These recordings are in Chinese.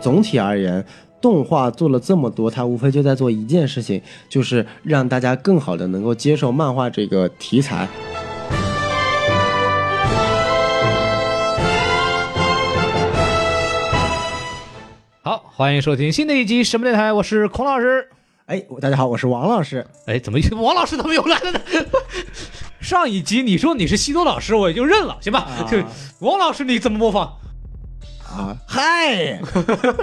总体而言，动画做了这么多，它无非就在做一件事情，就是让大家更好的能够接受漫画这个题材。好，欢迎收听新的一集什么电台，我是孔老师。哎，大家好，我是王老师。哎，怎么王老师怎么又来了呢？上一集你说你是西多老师，我也就认了，行吧？就 王老师你怎么模仿？啊，嗨！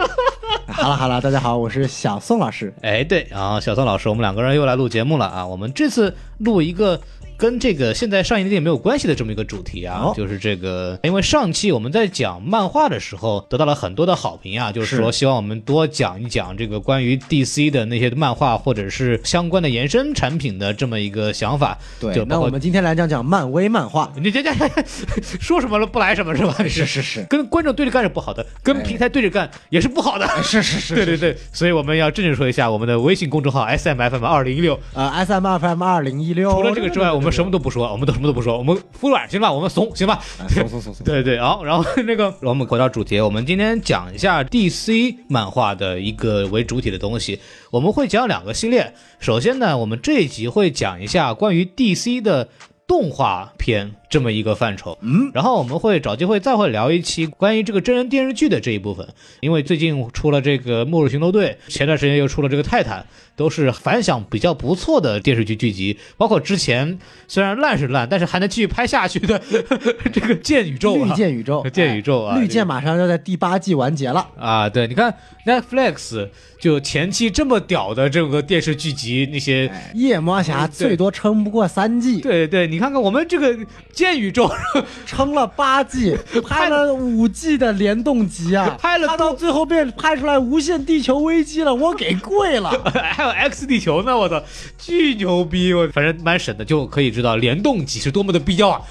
好了好了，大家好，我是小宋老师。哎，对，然后小宋老师，我们两个人又来录节目了啊。我们这次录一个。跟这个现在上映的电影没有关系的这么一个主题啊，就是这个，因为上期我们在讲漫画的时候得到了很多的好评啊，就是说希望我们多讲一讲这个关于 DC 的那些漫画或者是相关的延伸产品的这么一个想法。对，那我们今天来讲讲漫威漫画。你这这说什么了不来什么是吧？是是是，跟观众对着干是不好的，跟平台对着干也是不好的。是是是，对对对，所以我们要正式说一下我们的微信公众号 S M F M 二零一六呃 S M F M 二零一六。除了这个之外，我们什么都不说，我们都什么都不说，我们服软行吧，我们怂行吧，怂怂怂 怂。对对，好，然后 那个我们回到主题，我们今天讲一下 DC 漫画的一个为主体的东西，我们会讲两个系列。首先呢，我们这一集会讲一下关于 DC 的动画片。这么一个范畴，嗯，然后我们会找机会再会聊一期关于这个真人电视剧的这一部分，因为最近出了这个《末日巡逻队》，前段时间又出了这个《泰坦》，都是反响比较不错的电视剧剧集，包括之前虽然烂是烂，但是还能继续拍下去的 这个《剑宇宙》绿剑宇宙，剑宇宙啊，绿剑马上要在第八季完结了啊！对，你看 Netflix 就前期这么屌的这个电视剧集，那些夜魔侠最多撑不过三季，对对，你看看我们这个。剑宇宙 撑了八季，拍了五季的联动集啊，拍了到最后变拍出来无限地球危机了，我给跪了。还有 X 地球呢，我操，巨牛逼！我反正蛮神的，就可以知道联动集是多么的必要啊。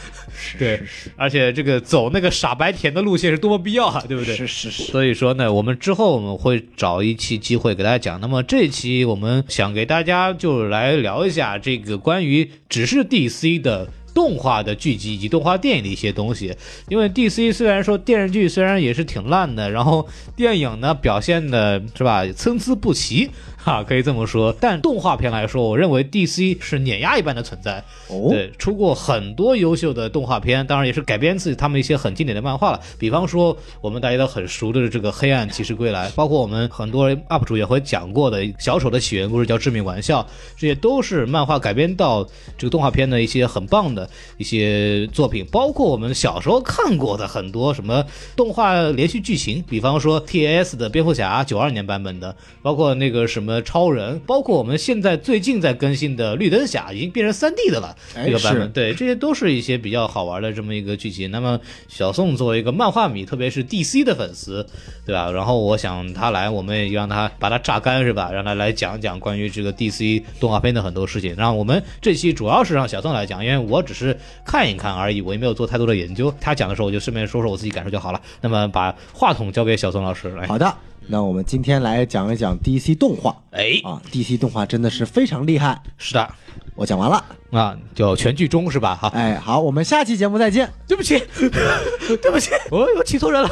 对，而且这个走那个傻白甜的路线是多么必要啊，对不对？是是是。所以说呢，我们之后我们会找一期机会给大家讲。那么这一期我们想给大家就来聊一下这个关于只是 DC 的。动画的剧集以及动画电影的一些东西，因为 DC 虽然说电视剧虽然也是挺烂的，然后电影呢表现的是吧参差不齐。啊，可以这么说，但动画片来说，我认为 DC 是碾压一般的存在。哦，对，出过很多优秀的动画片，当然也是改编自他们一些很经典的漫画了。比方说，我们大家都很熟的这个《黑暗骑士归来》，包括我们很多 UP 主也会讲过的《小丑的起源故事》叫《致命玩笑》，这些都是漫画改编到这个动画片的一些很棒的一些作品。包括我们小时候看过的很多什么动画连续剧情，比方说 TAS 的蝙蝠侠九二年版本的，包括那个什么。超人，包括我们现在最近在更新的绿灯侠，已经变成三 D 的了。这个版本，对，这些都是一些比较好玩的这么一个剧情。那么小宋作为一个漫画迷，特别是 DC 的粉丝，对吧？然后我想他来，我们也让他把他榨干，是吧？让他来讲讲关于这个 DC 动画片的很多事情。然后我们这期主要是让小宋来讲，因为我只是看一看而已，我也没有做太多的研究。他讲的时候，我就顺便说说我自己感受就好了。那么把话筒交给小宋老师来。好的。那我们今天来讲一讲 DC 动画，哎。啊，DC 动画真的是非常厉害。是的，我讲完了。啊，就全剧终是吧？哈，哎，好，我们下期节目再见。对不起，对不起，我我请错人了，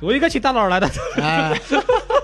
我应该请大佬来的。哎，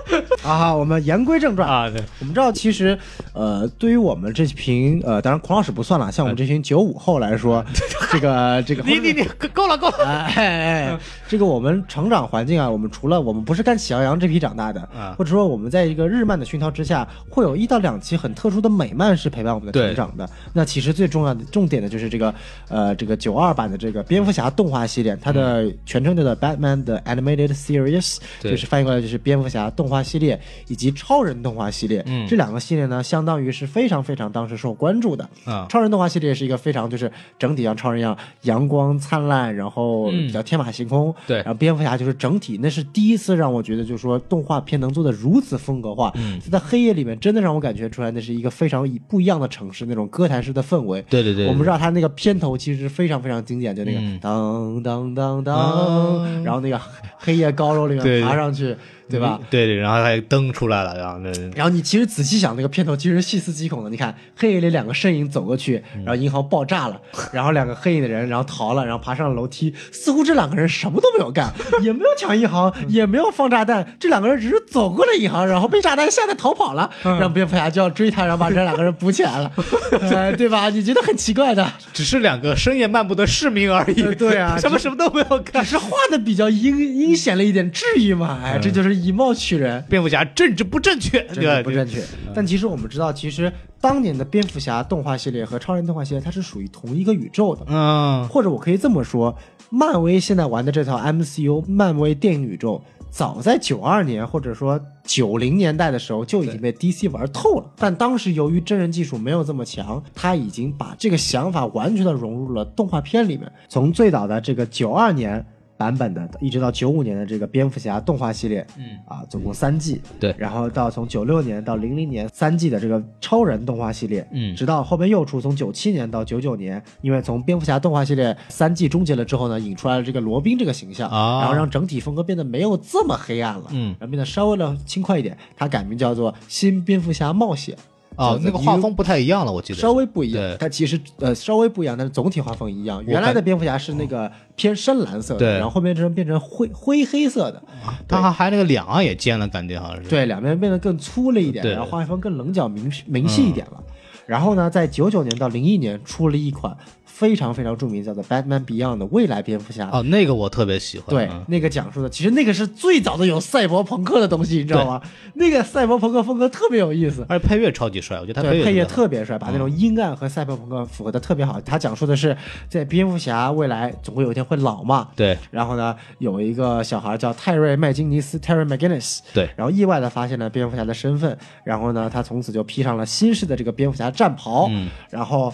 啊，我们言归正传。啊，对，我们知道其实，呃，对于我们这群呃，当然孔老师不算了，像我们这群九五后来说，这 个这个，你你你够了够了，哎哎，这个我们成长环境啊，我们除了我们不是看喜羊羊这批长大的。或者说，我们在一个日漫的熏陶之下，会有一到两期很特殊的美漫是陪伴我们的成长的。那其实最重要的重点的就是这个，呃，这个九二版的这个蝙蝠侠动画系列，它的全称叫做 Batman 的 Animated Series，就是翻译过来就是蝙蝠侠动画系列以及超人动画系列。嗯，这两个系列呢，相当于是非常非常当时受关注的。啊，超人动画系列是一个非常就是整体像超人一样阳光灿烂，然后比较天马行空。对，然后蝙蝠侠就是整体，那是第一次让我觉得就是说动画。片能做的如此风格化，嗯在黑夜里面真的让我感觉出来，那是一个非常以不一样的城市，那种歌坛式的氛围。对对对，我们知道他那个片头其实非常非常经典，就那个当当当当，然后那个黑夜高楼里面爬上去，对吧？对对，然后还灯出来了，然后那然后你其实仔细想，那个片头其实细思极恐的。你看黑夜里两个身影走过去，然后银行爆炸了，然后两个黑影的人然后逃了，然后爬上了楼梯，似乎这两个人什么都没有干，也没有抢银行，也没有放炸弹，这两个人只是走过了银行，然后被炸弹吓得逃跑了，然后蝙蝠侠就要追他，然后把这两个人捕起来了，呃对吧？你觉得很奇怪的，只是两个深夜漫步的市民而已。对啊，什么什么都没有干，只是画的比较阴阴险了一点，至于吗？哎，这就是以貌取人。蝙蝠侠政治不正确，政治不正确。但其实我们知道，其实当年的蝙蝠侠动画系列和超人动画系列，它是属于同一个宇宙的。嗯，或者我可以这么说，漫威现在玩的这套 MCU 漫威电影宇宙，早在九二年或者说九零年代的时候就已经被 DC 玩透了。但当时由于真人技术没有这么强，他已经把这个想法完全的融入了动画片里面。从最早的这个九二年。版本的，一直到九五年的这个蝙蝠侠动画系列，嗯。啊，总共三季，对，然后到从九六年到零零年三季的这个超人动画系列，嗯，直到后边又出从九七年到九九年，因为从蝙蝠侠动画系列三季终结了之后呢，引出来了这个罗宾这个形象，啊，然后让整体风格变得没有这么黑暗了，嗯，然后变得稍微的轻快一点，它改名叫做新蝙蝠侠冒险。哦，那个画风不太一样了，我记得稍微不一样。它其实呃稍微不一样，但是总体画风一样。原来的蝙蝠侠是那个偏深蓝色的，然后后面成变成灰灰黑色的。它还还那个两岸也尖了，感觉好像是。对，两边变得更粗了一点，然后画风更棱角明明细一点了。然后呢，在九九年到零一年出了一款。非常非常著名，叫做《Batman Beyond》的未来蝙蝠侠哦，那个我特别喜欢。对，那个讲述的其实那个是最早的有赛博朋克的东西，你知道吗？那个赛博朋克风格特别有意思，而且配乐超级帅，我觉得他配乐特别帅，把那种阴暗和赛博朋克符合的特别好。他讲述的是在蝙蝠侠未来总会有一天会老嘛，对。然后呢，有一个小孩叫泰瑞麦金尼斯 （Terry McGinnis），对。然后意外的发现了蝙蝠侠的身份，然后呢，他从此就披上了新式的这个蝙蝠侠战袍，嗯，然后。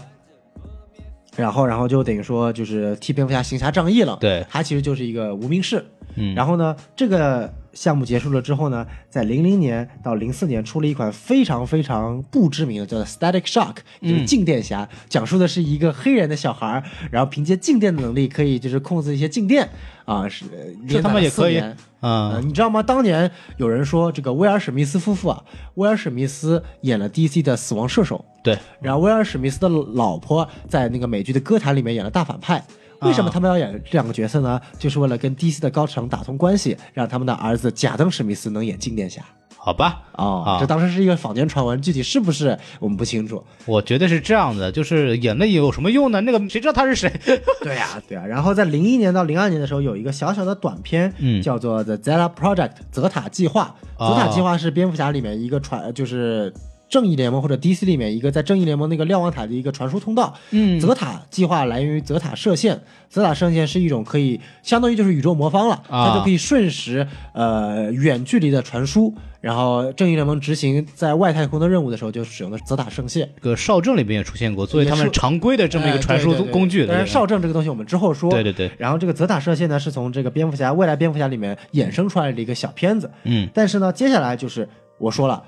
然后，然后就等于说，就是替蝙蝠侠行侠仗义了。对，他其实就是一个无名氏。嗯，然后呢，这个项目结束了之后呢，在零零年到零四年出了一款非常非常不知名的，叫做 Static Shock，就是静电侠，讲述的是一个黑人的小孩，然后凭借静电的能力，可以就是控制一些静电啊，是这他妈也可以啊。你知道吗？当年有人说这个威尔史密斯夫妇啊，威尔史密斯演了 DC 的死亡射手。对，然后威尔史密斯的老婆在那个美剧的歌坛里面演了大反派。为什么他们要演这两个角色呢？就是为了跟 DC 的高层打通关系，让他们的儿子贾登史密斯能演静电侠。好吧，哦，这当时是一个坊间传闻，具体是不是我们不清楚。我觉得是这样的，就是演了有什么用呢？那个谁知道他是谁？对呀，对呀。然后在零一年到零二年的时候，有一个小小的短片，嗯，叫做 The Zeta Project 泽塔计划。泽塔计划是蝙蝠侠里面一个传，就是。正义联盟或者 DC 里面一个在正义联盟那个瞭望塔的一个传输通道，嗯，泽塔计划来源于泽塔射线，泽塔射线是一种可以相当于就是宇宙魔方了，它就可以瞬时呃远距离的传输，然后正义联盟执行在外太空的任务的时候就使用的泽塔射线。这个少正里边也出现过，作为他们常规的这么一个传输工具。但是少正这个东西我们之后说。对对对。然后这个泽塔射线呢是从这个蝙蝠侠未来蝙蝠侠里面衍生出来的一个小片子，嗯，但是呢接下来就是我说了。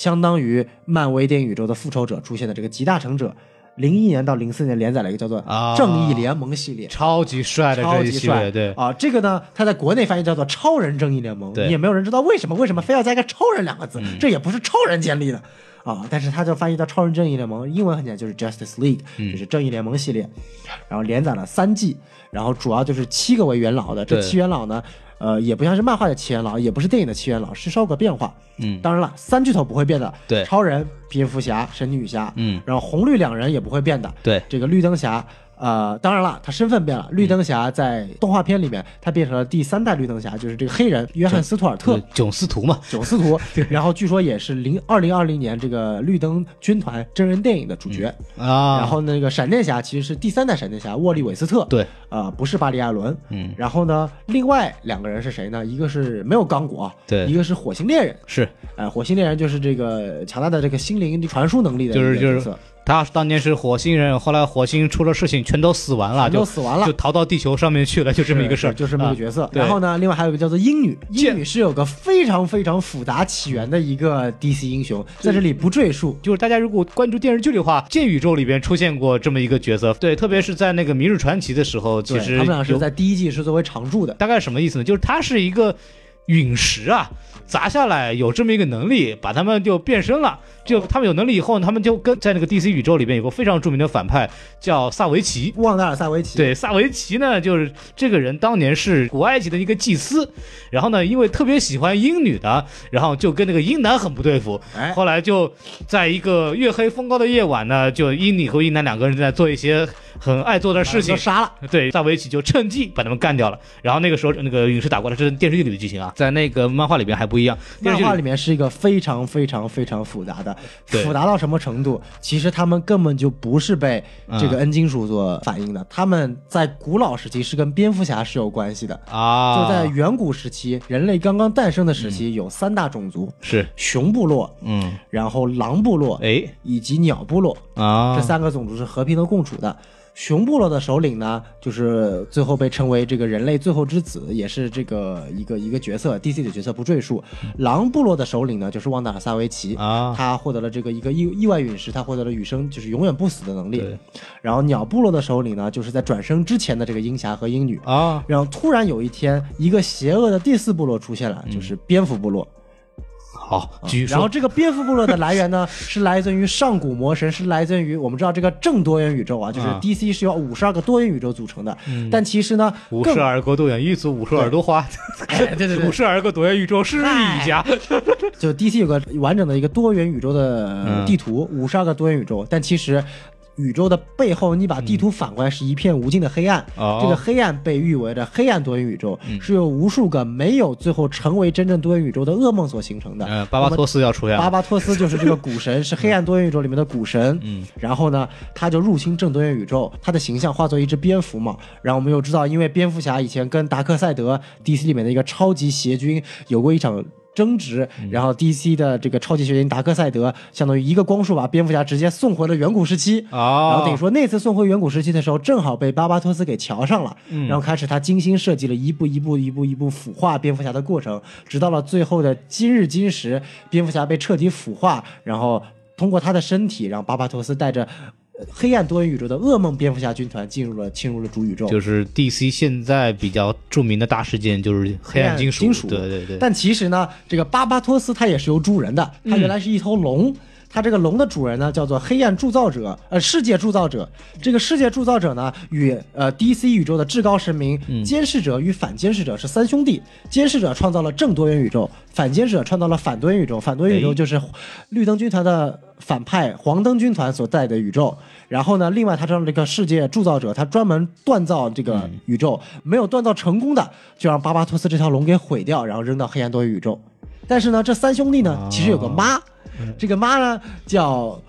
相当于漫威电影宇宙的复仇者出现的这个集大成者，零一年到零四年连载了一个叫做《正义联盟》系列，超级帅的超级帅，对。啊，这个呢，它在国内翻译叫做《超人正义联盟》，也没有人知道为什么，为什么非要加一个“超人”两个字，这也不是超人建立的。啊，但是它就翻译到《超人正义联盟》，英文很简单，就是 Justice League，就是正义联盟系列，然后连载了三季，然后主要就是七个为元老的，这七元老呢。呃，也不像是漫画的七元老，也不是电影的七元老，是稍有变化。嗯，当然了，三巨头不会变的。对，超人、蝙蝠侠、神女侠。嗯，然后红绿两人也不会变的。对，这个绿灯侠。呃，当然了，他身份变了。绿灯侠在动画片里面，他变成了第三代绿灯侠，就是这个黑人约翰斯图尔特囧斯图嘛，囧斯图。然后据说也是零二零二零年这个绿灯军团真人电影的主角啊。然后那个闪电侠其实是第三代闪电侠沃利韦斯特，对，呃，不是巴里艾伦。嗯。然后呢，另外两个人是谁呢？一个是没有刚果，对，一个是火星猎人，是，哎，火星猎人就是这个强大的这个心灵传输能力的，就是就是。他当年是火星人，后来火星出了事情，全都死完了，就死完了，就逃到地球上面去了，就这么一个事儿，就这么一个角色。然后呢，另外还有一个叫做鹰女，鹰女是有个非常非常复杂起源的一个 DC 英雄，在这里不赘述。就是大家如果关注电视剧的话，剑宇宙里边出现过这么一个角色，对，特别是在那个《明日传奇》的时候，其实他们俩是在第一季是作为常驻的。大概什么意思呢？就是他是一个。陨石啊。砸下来有这么一个能力，把他们就变身了。就他们有能力以后，他们就跟在那个 DC 宇宙里边有个非常著名的反派叫萨维奇，旺达尔萨维奇。对，萨维奇呢，就是这个人当年是古埃及的一个祭司，然后呢，因为特别喜欢鹰女的，然后就跟那个鹰男很不对付。哎，后来就在一个月黑风高的夜晚呢，就鹰女和鹰男两个人在做一些。很爱做的事情，杀了。对，萨维奇就趁机把他们干掉了。然后那个时候，那个陨石打过来，这是电视剧里的剧情啊，在那个漫画里边还不一样。漫画里面是一个非常非常非常复杂的，复杂到什么程度？其实他们根本就不是被这个 N 金属所反映的，他们在古老时期是跟蝙蝠侠是有关系的啊。就在远古时期，人类刚刚诞生的时期，有三大种族，是熊部落，嗯，然后狼部落，哎，以及鸟部落啊，这三个种族是和平的共处的。熊部落的首领呢，就是最后被称为这个人类最后之子，也是这个一个一个角色，DC 的角色不赘述。狼部落的首领呢，就是旺达尔萨维奇啊，他获得了这个一个意意外陨石，他获得了永生，就是永远不死的能力。然后鸟部落的首领呢，就是在转生之前的这个鹰侠和鹰女啊。然后突然有一天，一个邪恶的第四部落出现了，就是蝙蝠部落。好，继续说。然后这个蝙蝠部落的来源呢，是来自于上古魔神，是来自于我们知道这个正多元宇宙啊，就是 DC 是由五十二个多元宇宙组成的。但其实呢，五十二个多元宇宙，五十二朵花，对对对，五十二个多元宇宙是一家。就 DC 有个完整的一个多元宇宙的地图，五十二个多元宇宙，但其实。宇宙的背后，你把地图反过来是一片无尽的黑暗。这个黑暗被誉为的黑暗多元宇宙，是由无数个没有最后成为真正多元宇宙的噩梦所形成的。嗯，巴巴托斯要出现。巴巴托斯就是这个古神，是黑暗多元宇宙里面的古神。嗯，然后呢，他就入侵正多元宇宙，他的形象化作一只蝙蝠嘛。然后我们又知道，因为蝙蝠侠以前跟达克赛德 DC 里面的一个超级邪军有过一场。争执，然后 DC 的这个超级学员达克赛德，相当于一个光束把蝙蝠侠直接送回了远古时期啊。然后等于说那次送回远古时期的时候，正好被巴巴托斯给瞧上了，然后开始他精心设计了一步一步一步一步腐化蝙蝠侠的过程，直到了最后的今日今时，蝙蝠侠被彻底腐化，然后通过他的身体，让巴巴托斯带着。黑暗多元宇宙的噩梦蝙蝠侠军团进入了侵入了主宇宙，就是 DC 现在比较著名的大事件就是黑暗金属。金属，对对对。但其实呢，这个巴巴托斯他也是有猪人的，他原来是一头龙，他这个龙的主人呢叫做黑暗铸造者，呃，世界铸造者。这个世界铸造者呢与呃 DC 宇宙的至高神明监视者与反监视者是三兄弟，监视者创造了正多元宇宙，反监视者创造了反多元宇宙，反多元宇宙就是绿灯军团的。反派黄灯军团所在的宇宙，然后呢，另外他这这个世界铸造者，他专门锻造这个宇宙，没有锻造成功的，就让巴巴托斯这条龙给毁掉，然后扔到黑暗多元宇宙。但是呢，这三兄弟呢，其实有个妈，这个妈呢叫。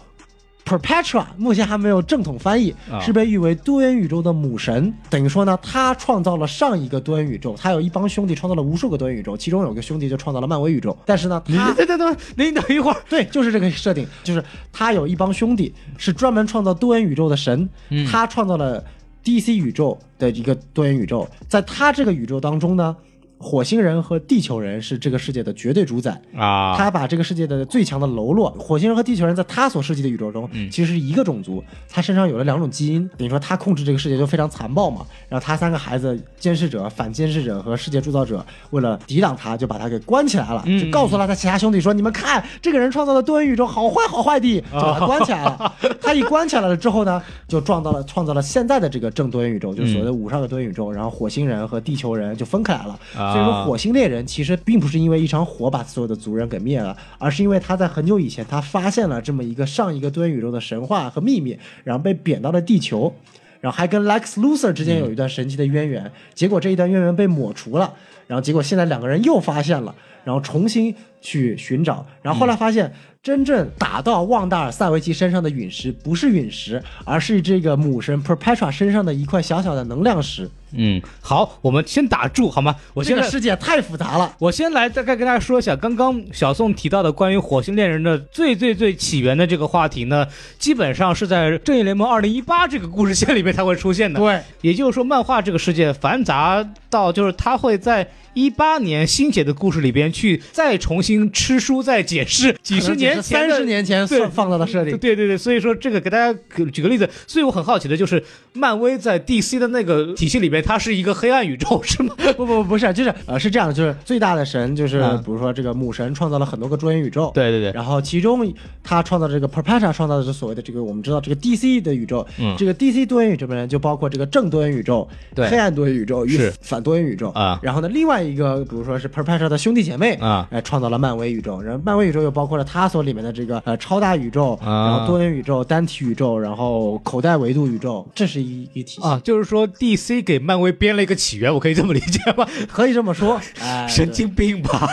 Perpetua 目前还没有正统翻译，是被誉为多元宇宙的母神。等于说呢，她创造了上一个多元宇宙，她有一帮兄弟创造了无数个多元宇宙，其中有个兄弟就创造了漫威宇宙。但是呢，他等等等，您等一会儿，对，就是这个设定，就是他有一帮兄弟是专门创造多元宇宙的神，他创造了 DC 宇宙的一个多元宇宙，在他这个宇宙当中呢。火星人和地球人是这个世界的绝对主宰啊！他把这个世界的最强的喽啰，火星人和地球人在他所设计的宇宙中，其实是一个种族。他身上有了两种基因，等于说他控制这个世界就非常残暴嘛。然后他三个孩子，监视者、反监视者和世界铸造者，为了抵挡他，就把他给关起来了，就告诉了他其他兄弟说：“你们看，这个人创造的多元宇宙好坏好坏的，就把他关起来了。他一关起来了之后呢，就撞到了创造了现在的这个正多元宇宙，就是所谓的五十二个多元宇宙。然后火星人和地球人就分开来了。所以说，火星猎人其实并不是因为一场火把所有的族人给灭了，而是因为他在很久以前，他发现了这么一个上一个多元宇宙的神话和秘密，然后被贬到了地球，然后还跟 Lex Luthor 之间有一段神奇的渊源。结果这一段渊源被抹除了，然后结果现在两个人又发现了，然后重新去寻找，然后后来发现。真正打到旺达尔萨维奇身上的陨石不是陨石，而是这个母神 Perpetua 身上的一块小小的能量石。嗯，好，我们先打住好吗？我这个世界太复杂了。我先来大概跟大家说一下，刚刚小宋提到的关于火星恋人的最最最起源的这个话题呢，基本上是在正义联盟二零一八这个故事线里面才会出现的。对，也就是说，漫画这个世界繁杂到就是它会在。一八年新写的故事里边去再重新吃书再解释几十年三十年前放放到的设定，对对对，所以说这个给大家举个例子，所以我很好奇的就是漫威在 DC 的那个体系里边面它是一个黑暗宇宙，是吗？不不不不是，就是呃是这样的，就是最大的神就是比如说这个母神创造了很多个多元宇宙，对对对，然后其中他创造这个 Perpetua 创造的是所谓的这个我们知道这个 DC 的宇宙，嗯，这个 DC 多元宇宙里面就包括这个正多元宇宙、对。黑暗多元宇宙与是。反多元宇宙。啊，然后呢另外一个比如说是 Perpetua 的兄弟姐妹啊，哎创造了漫威宇宙，然后漫威宇宙又包括了它所里面的这个呃超大宇宙，啊。然后多元宇宙、单体宇宙，然后口袋维度宇宙，这是一一体系。啊，就是说 DC 给漫威编了一个起源，我可以这么理解吗？可以这么说，哎，神经病吧？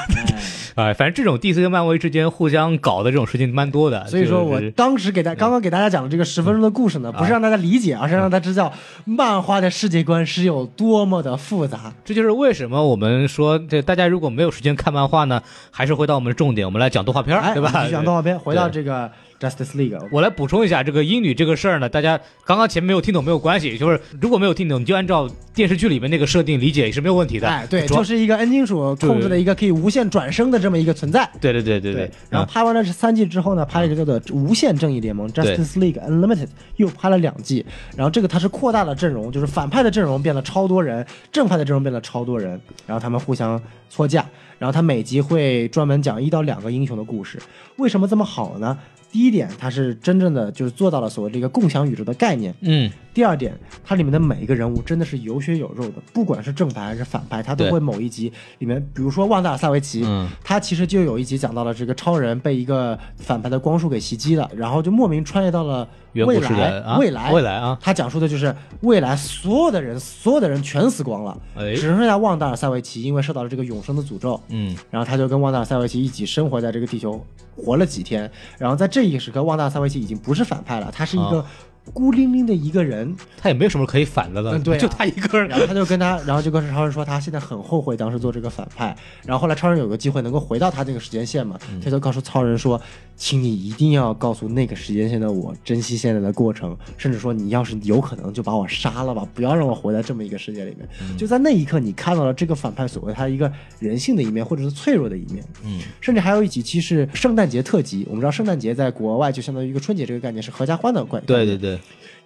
哎，反正这种 DC 跟漫威之间互相搞的这种事情蛮多的。所以说我当时给大刚刚给大家讲的这个十分钟的故事呢，不是让大家理解，而是让大家知道漫画的世界观是有多么的复杂。这就是为什么我们说，这大家如果没有时间看漫画呢，还是回到我们的重点，我们来讲动画片，哎，对吧？继续讲动画片，回到这个 Justice League，我来补充一下这个英语这个事儿呢，大家刚刚前面没有听懂没有关系，就是如果没有听懂，你就按照电视剧里面那个设定理解也是没有问题的。哎，对，就是一个 N 金属控制的一个可以无限转生的这么一个存在。对对对对对，然后拍完了这三季之后呢，拍了一个叫做《无限正义联盟》（Justice League Unlimited），又拍了两季。然后这个它是扩大了阵容，就是反派的阵容变了超多人，正派的阵容变了超多人，然后他们互相搓架。然后它每集会专门讲一到两个英雄的故事。为什么这么好呢？第一点，它是真正的就是做到了所谓这个共享宇宙的概念。嗯，第二点，它里面的每一个人物真的是有血有肉的，不管是正派还是反派，他都会某一集里面，比如说旺达尔萨维奇，嗯。他其实就有一集讲到了这个超人被一个反派的光束给袭击了，然后就莫名穿越到了未来未来，未来啊，他讲述的就是未来所有的人，所有的人全死光了，哎。只剩下旺达尔萨维奇，因为受到了这个永生的诅咒，嗯。然后他就跟旺达尔萨维奇一起生活在这个地球，活了几天。然后在这一时刻，旺达尔萨维奇已经不是反派了，他是一个孤零零的一个人。他也没有什么可以反的了，嗯对啊就他一个人。然后他就跟他，然后就跟超人说，他现在很后悔当时做这个反派。然后后来超人有个机会能够回到他那个时间线嘛，他就告诉超人说，请你一定要告诉那个时间线的我，珍惜现在的过程，甚至说你要是有可能就把我杀了吧，不要让我活在这么一个世界里面。就在那一刻，你看到了这个反派所谓他一个人性的一面，或者是脆弱的一面。嗯，甚至还有一几期是圣诞节特辑。我们知道圣诞节在国外就相当于一个春节这个概念，是合家欢的概念。对对对，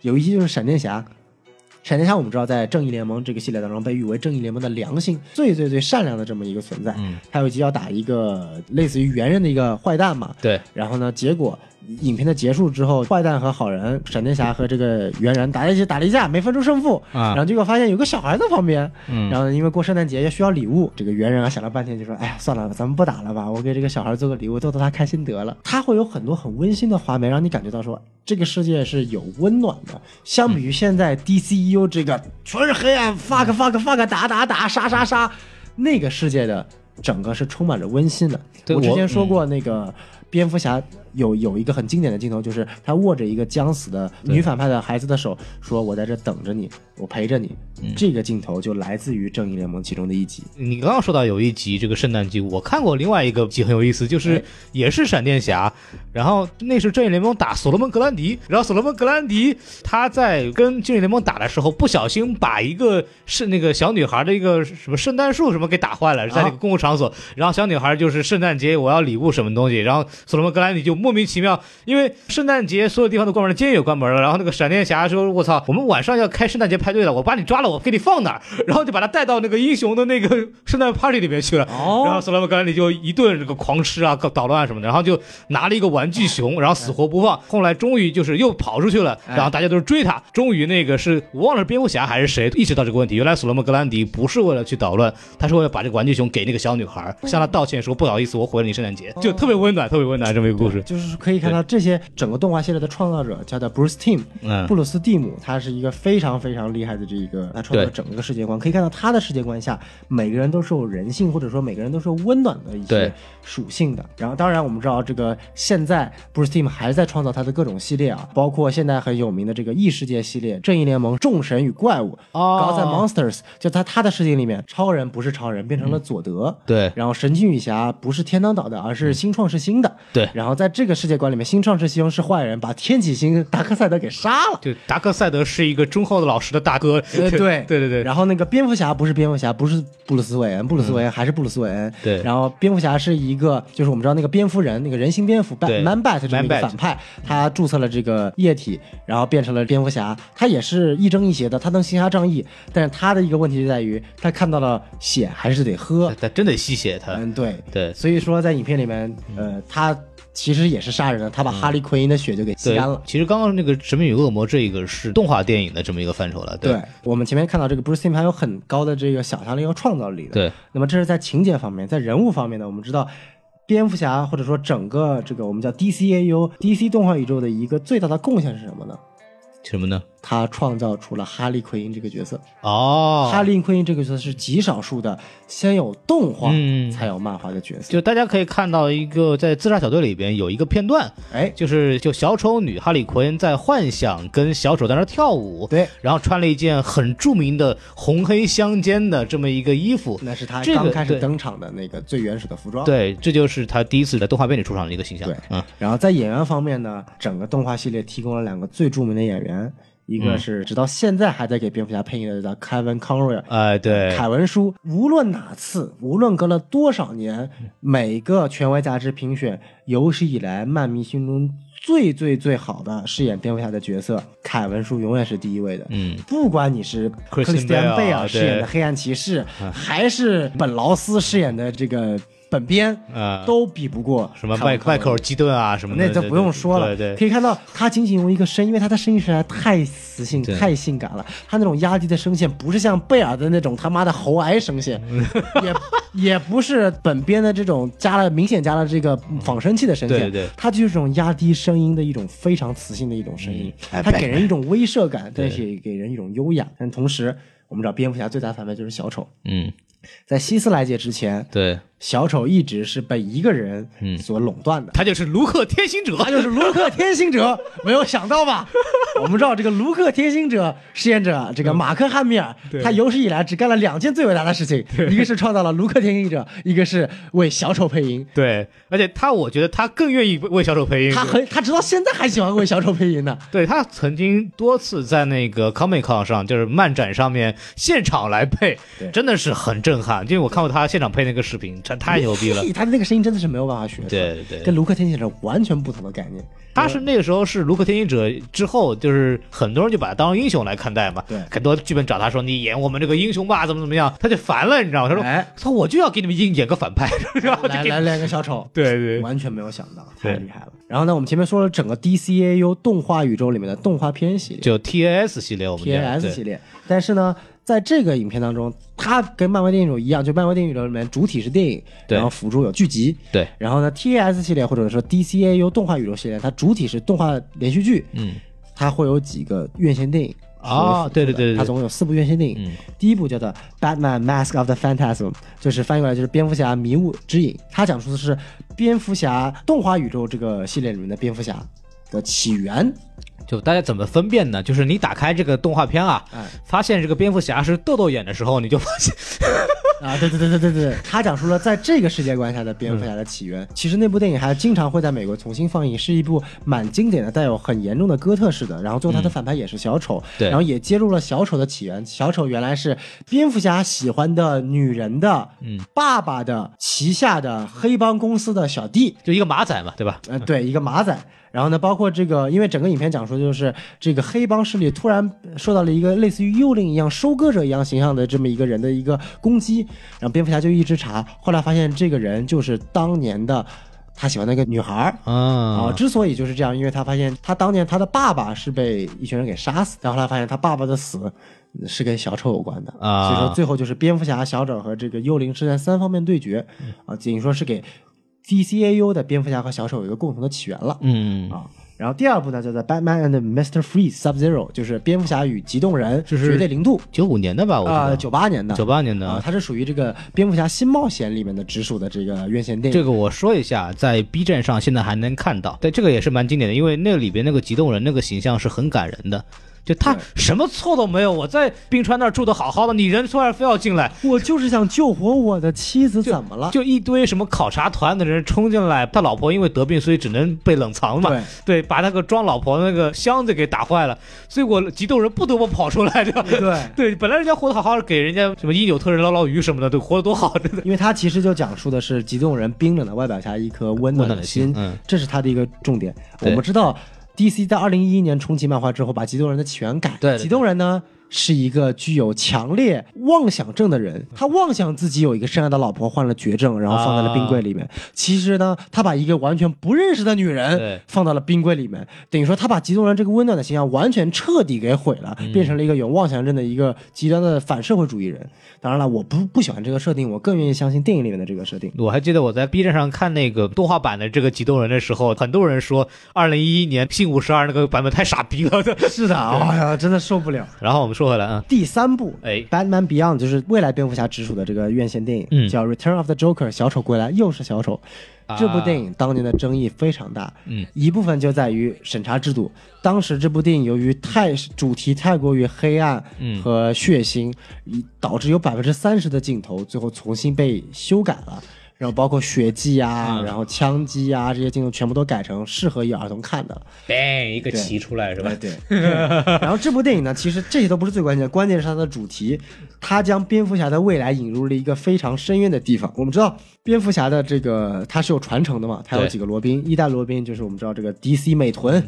有一集就是闪电侠。闪电侠我们知道在正义联盟这个系列当中被誉为正义联盟的良心，最最最善良的这么一个存在。嗯，他有一集要打一个类似于猿人的一个坏蛋嘛，对，然后呢，结果影片的结束之后，坏蛋和好人闪电侠和这个猿人打在一起打了一架，没分出胜负。啊然后结果发现有个小孩在旁边，嗯然后因为过圣诞节要需要礼物，这个猿人啊想了半天就说：“哎呀，算了，咱们不打了吧，我给这个小孩做个礼物，逗逗他开心得了。”他会有很多很温馨的画面，让你感觉到说这个世界是有温暖的。相比于现在 DCU 这个全是黑暗，fuck fuck fuck，打打打，杀杀杀，那个世界的整个是充满着温馨的。我之前说过那个。蝙蝠侠有有一个很经典的镜头，就是他握着一个将死的女反派的孩子的手，说：“我在这等着你，我陪着你。这个镜头就来自于《正义联盟》其中的一集。你刚刚说到有一集这个圣诞集，我看过另外一个集很有意思，就是哎也是闪电侠，然后那是正义联盟打所罗门格兰迪，然后所罗门格兰迪他在跟正义联盟打的时候，不小心把一个是那个小女孩的一个什么圣诞树什么给打坏了，在那个公共场所，然后小女孩就是圣诞节我要礼物什么东西，然后所罗门格兰迪就莫名其妙，因为圣诞节所有地方都关门了，监狱也关门了，然后那个闪电侠说：“我操，我们晚上要开圣诞节派对了，我把你抓了，我给你放哪儿？”然后就把他带到那个英雄的那个圣诞 party 里面去了。哦然后索罗门格兰迪就一顿这个狂吃啊、捣乱什么的，然后就拿了一个玩具熊，然后死活不放。后来终于就是又跑出去了，哎然后大家都是追他。终于那个是我忘了是蝙蝠侠还是谁意识到这个问题，原来索罗门格兰迪不是为了去捣乱，他是为了把这个玩具熊给那个小女孩，向她道歉说不好意思，我毁了你圣诞节，就特别温暖，特别温暖这么一个故事。就是可以看到这些整个动画系列的创造者叫做 Bruce Timm，嗯布鲁斯蒂姆，他是一个非常非常厉害的这一个，他创造整个世界观。可以看到他的世界观下，每个人都是有人性，或者说每个人都是有温暖的一些属性的。然后，当然我们知道这个现在 Bruce Timm 还在创造他的各种系列啊，包括现在很有名的这个异世界系列《正义联盟：众神与怪物》哦 Gods and Monsters，就在他的世界里面，超人不是超人，变成了佐德。对然后神奇女侠不是天堂岛的，而是新创世新的。对然后在这这个世界观里面，新创世西翁是坏人，把天启星达克赛德给杀了。对达克赛德是一个忠厚的老实的大哥。对 对对对。然后那个蝙蝠侠不是蝙蝠侠，不是布鲁斯韦恩，布鲁斯韦恩还是布鲁斯韦恩。对。然后蝙蝠侠是一个，就是我们知道那个蝙蝠人，那个人形蝙蝠，Man Bat 这么一个反派，他注册了这个液体，然后变成了蝙蝠侠。他也是亦正亦邪的，他能行侠仗义，但是他的一个问题就在于，他看到了血还是得喝，他真得吸血。他嗯，对对。所以说在影片里面，呃，他。其实也是杀人的，他把哈利奎因的血就给吸干了。其实刚刚那个《神秘与恶魔》这一个是动画电影的这么一个范畴了。对，我们前面看到这个 Bruce Timm 还有很高的这个想象力和创造力的。对，那么这是在情节方面，在人物方面呢，我们知道蝙蝠侠或者说整个这个我们叫 DCAU DC 动画宇宙的一个最大的贡献是什么呢？什么呢？他创造出了哈利奎因这个角色哦，哈利奎因这个角色是极少数的，先有动画才有漫画的角色。就大家可以看到一个在自杀小队里边有一个片段，哎，就是就小丑女哈利奎因在幻想跟小丑在那跳舞，对，然后穿了一件很著名的红黑相间的这么一个衣服，那是他刚开始登场的那个最原始的服装。对，这就是他第一次在动画片里出场的一个形象。对，嗯，然后在演员方面呢，整个动画系列提供了两个最著名的演员。一个是直到现在还在给蝙蝠侠配音的叫凯文·康瑞尔，哎，对，凯文叔，无论哪次，无论隔了多少年，每个权威价值评选有史以来漫迷心中最最最好的饰演蝙蝠侠的角色，凯文叔永远是第一位的。嗯，不管你是克里斯蒂安·贝尔饰演的黑暗骑士，还是本劳斯饰演的这个。本编啊都比不过什么迈迈克尔基顿啊什么的，那就不用说了。对对，可以看到他仅仅用一个声，因为他的声音实在太磁性、太性感了。他那种压低的声线，不是像贝尔的那种他妈的喉癌声线，也也不是本编的这种加了明显加了这个仿声器的声线。对对，他就是这种压低声音的一种非常磁性的一种声音，他给人一种威慑感，但是也给人一种优雅。但同时，我们知道蝙蝠侠最大反派就是小丑。嗯。在希斯莱杰之前，对小丑一直是被一个人所垄断的，他就是卢克天行者，他就是卢克天行者，没有想到吧？我们知道这个卢克天行者饰演者这个马克汉密尔，他有史以来只干了两件最伟大的事情，一个是创造了卢克天行者，一个是为小丑配音。对，而且他我觉得他更愿意为小丑配音，他很他直到现在还喜欢为小丑配音呢。对他曾经多次在那个 Comic Con 上，就是漫展上面现场来配，真的是很。震撼，因为我看过他现场配那个视频，真太牛逼了。他的那个声音真的是没有办法学，对对对，跟卢克天行者完全不同的概念。他是那个时候是卢克天行者之后，就是很多人就把他当英雄来看待嘛。对，很多剧本找他说你演我们这个英雄吧，怎么怎么样，他就烦了，你知道吗？他说，哎，他说我就要给你们演演个反派，来 来来个小丑。对对，完全没有想到，太厉害了。然后呢，我们前面说了整个 DCAU 动画宇宙里面的动画片系列，就 TAS 系列，我们 TAS 系列，但是呢。在这个影片当中，它跟漫威电影宇宙一样，就漫威电影宇宙里面主体是电影，然后辅助有剧集。对。然后呢，TAS 系列或者说 D C A U 动画宇宙系列，它主体是动画连续剧。嗯。它会有几个院线电影啊？对对对它总共有四部院线电影。嗯。第一部叫做《Batman Mask of the Phantasm》，就是翻译过来就是蝙蝠侠迷雾之影。它讲述的是蝙蝠侠动画宇宙这个系列里面的蝙蝠侠的起源。就大家怎么分辨呢？就是你打开这个动画片啊，发现这个蝙蝠侠是豆豆演的时候，你就发现啊，对对对对对对，他讲述了在这个世界观下的蝙蝠侠的起源。其实那部电影还经常会在美国重新放映，是一部蛮经典的，带有很严重的哥特式的。然后最后他的反派也是小丑，对，然后也揭露了小丑的起源。小丑原来是蝙蝠侠喜欢的女人的爸爸的旗下的黑帮公司的小弟，就一个马仔嘛，对吧？呃，对，一个马仔。然后呢，包括这个，因为整个影片讲述就是这个黑帮势力突然受到了一个类似于幽灵一样、收割者一样形象的这么一个人的一个攻击，然后蝙蝠侠就一直查，后来发现这个人就是当年的他喜欢那个女孩儿啊。之所以就是这样，因为他发现他当年他的爸爸是被一群人给杀死，然后来发现他爸爸的死是跟小丑有关的啊。所以说最后就是蝙蝠侠、小丑和这个幽灵是在三方面对决啊，等于说是给。DCAU 的蝙蝠侠和小丑有一个共同的起源了，嗯啊，然后第二部呢叫做 Batman and Mr. Freeze Sub Zero，就是蝙蝠侠与极冻人绝对零度，九五年的吧，我啊九八年的，九八年的啊，它是属于这个蝙蝠侠新冒险里面的直属的这个院线电影。这个我说一下，在 B 站上现在还能看到，对，这个也是蛮经典的，因为那里边那个极冻人那个形象是很感人的。就他什么错都没有，我在冰川那儿住的好好的，你人突然非要进来，我就是想救活我的妻子，怎么了？就一堆什么考察团的人冲进来，他老婆因为得病，所以只能被冷藏嘛。对对，把那个装老婆那个箱子给打坏了，所以我激动人不得不跑出来，对吧？对 对，本来人家活得好好的，给人家什么一纽特人捞捞鱼什么的，对活得多好，真的。因为他其实就讲述的是激动人冰冷的外表下一颗温暖的心，嗯，这是他的一个重点。我们知道。DC 在二零一一年重启漫画之后，把激动人的起源改。对，激动人呢是一个具有强烈妄想症的人，他妄想自己有一个深爱的老婆患了绝症，然后放在了冰柜里面。其实呢，他把一个完全不认识的女人放到了冰柜里面，等于说他把极冻人这个温暖的形象完全彻底给毁了，变成了一个有妄想症的一个极端的反社会主义人。当然了，我不不喜欢这个设定，我更愿意相信电影里面的这个设定。我还记得我在 B 站上看那个动画版的这个极冻人的时候，很多人说二零一一年信五十二那个版本太傻逼了。是的，哎呀，真的受不了。然后我们说回来啊，第三部哎，Batman Beyond 就是未来蝙蝠侠直属的这个院线电影，叫 Return of the Joker，小丑归来，又是小丑。这部电影当年的争议非常大，嗯，一部分就在于审查制度。当时这部电影由于太主题太过于黑暗和血腥，导致有百分之三十的镜头最后重新被修改了。然后包括血迹啊，然后枪击啊这些镜头全部都改成适合于儿童看的。bang 一个旗出来是吧？对。然后这部电影呢，其实这些都不是最关键的，关键是它的主题，它将蝙蝠侠的未来引入了一个非常深渊的地方。我们知道蝙蝠侠的这个它是有传承的嘛，它有几个罗宾，一代罗宾就是我们知道这个 DC 美臀，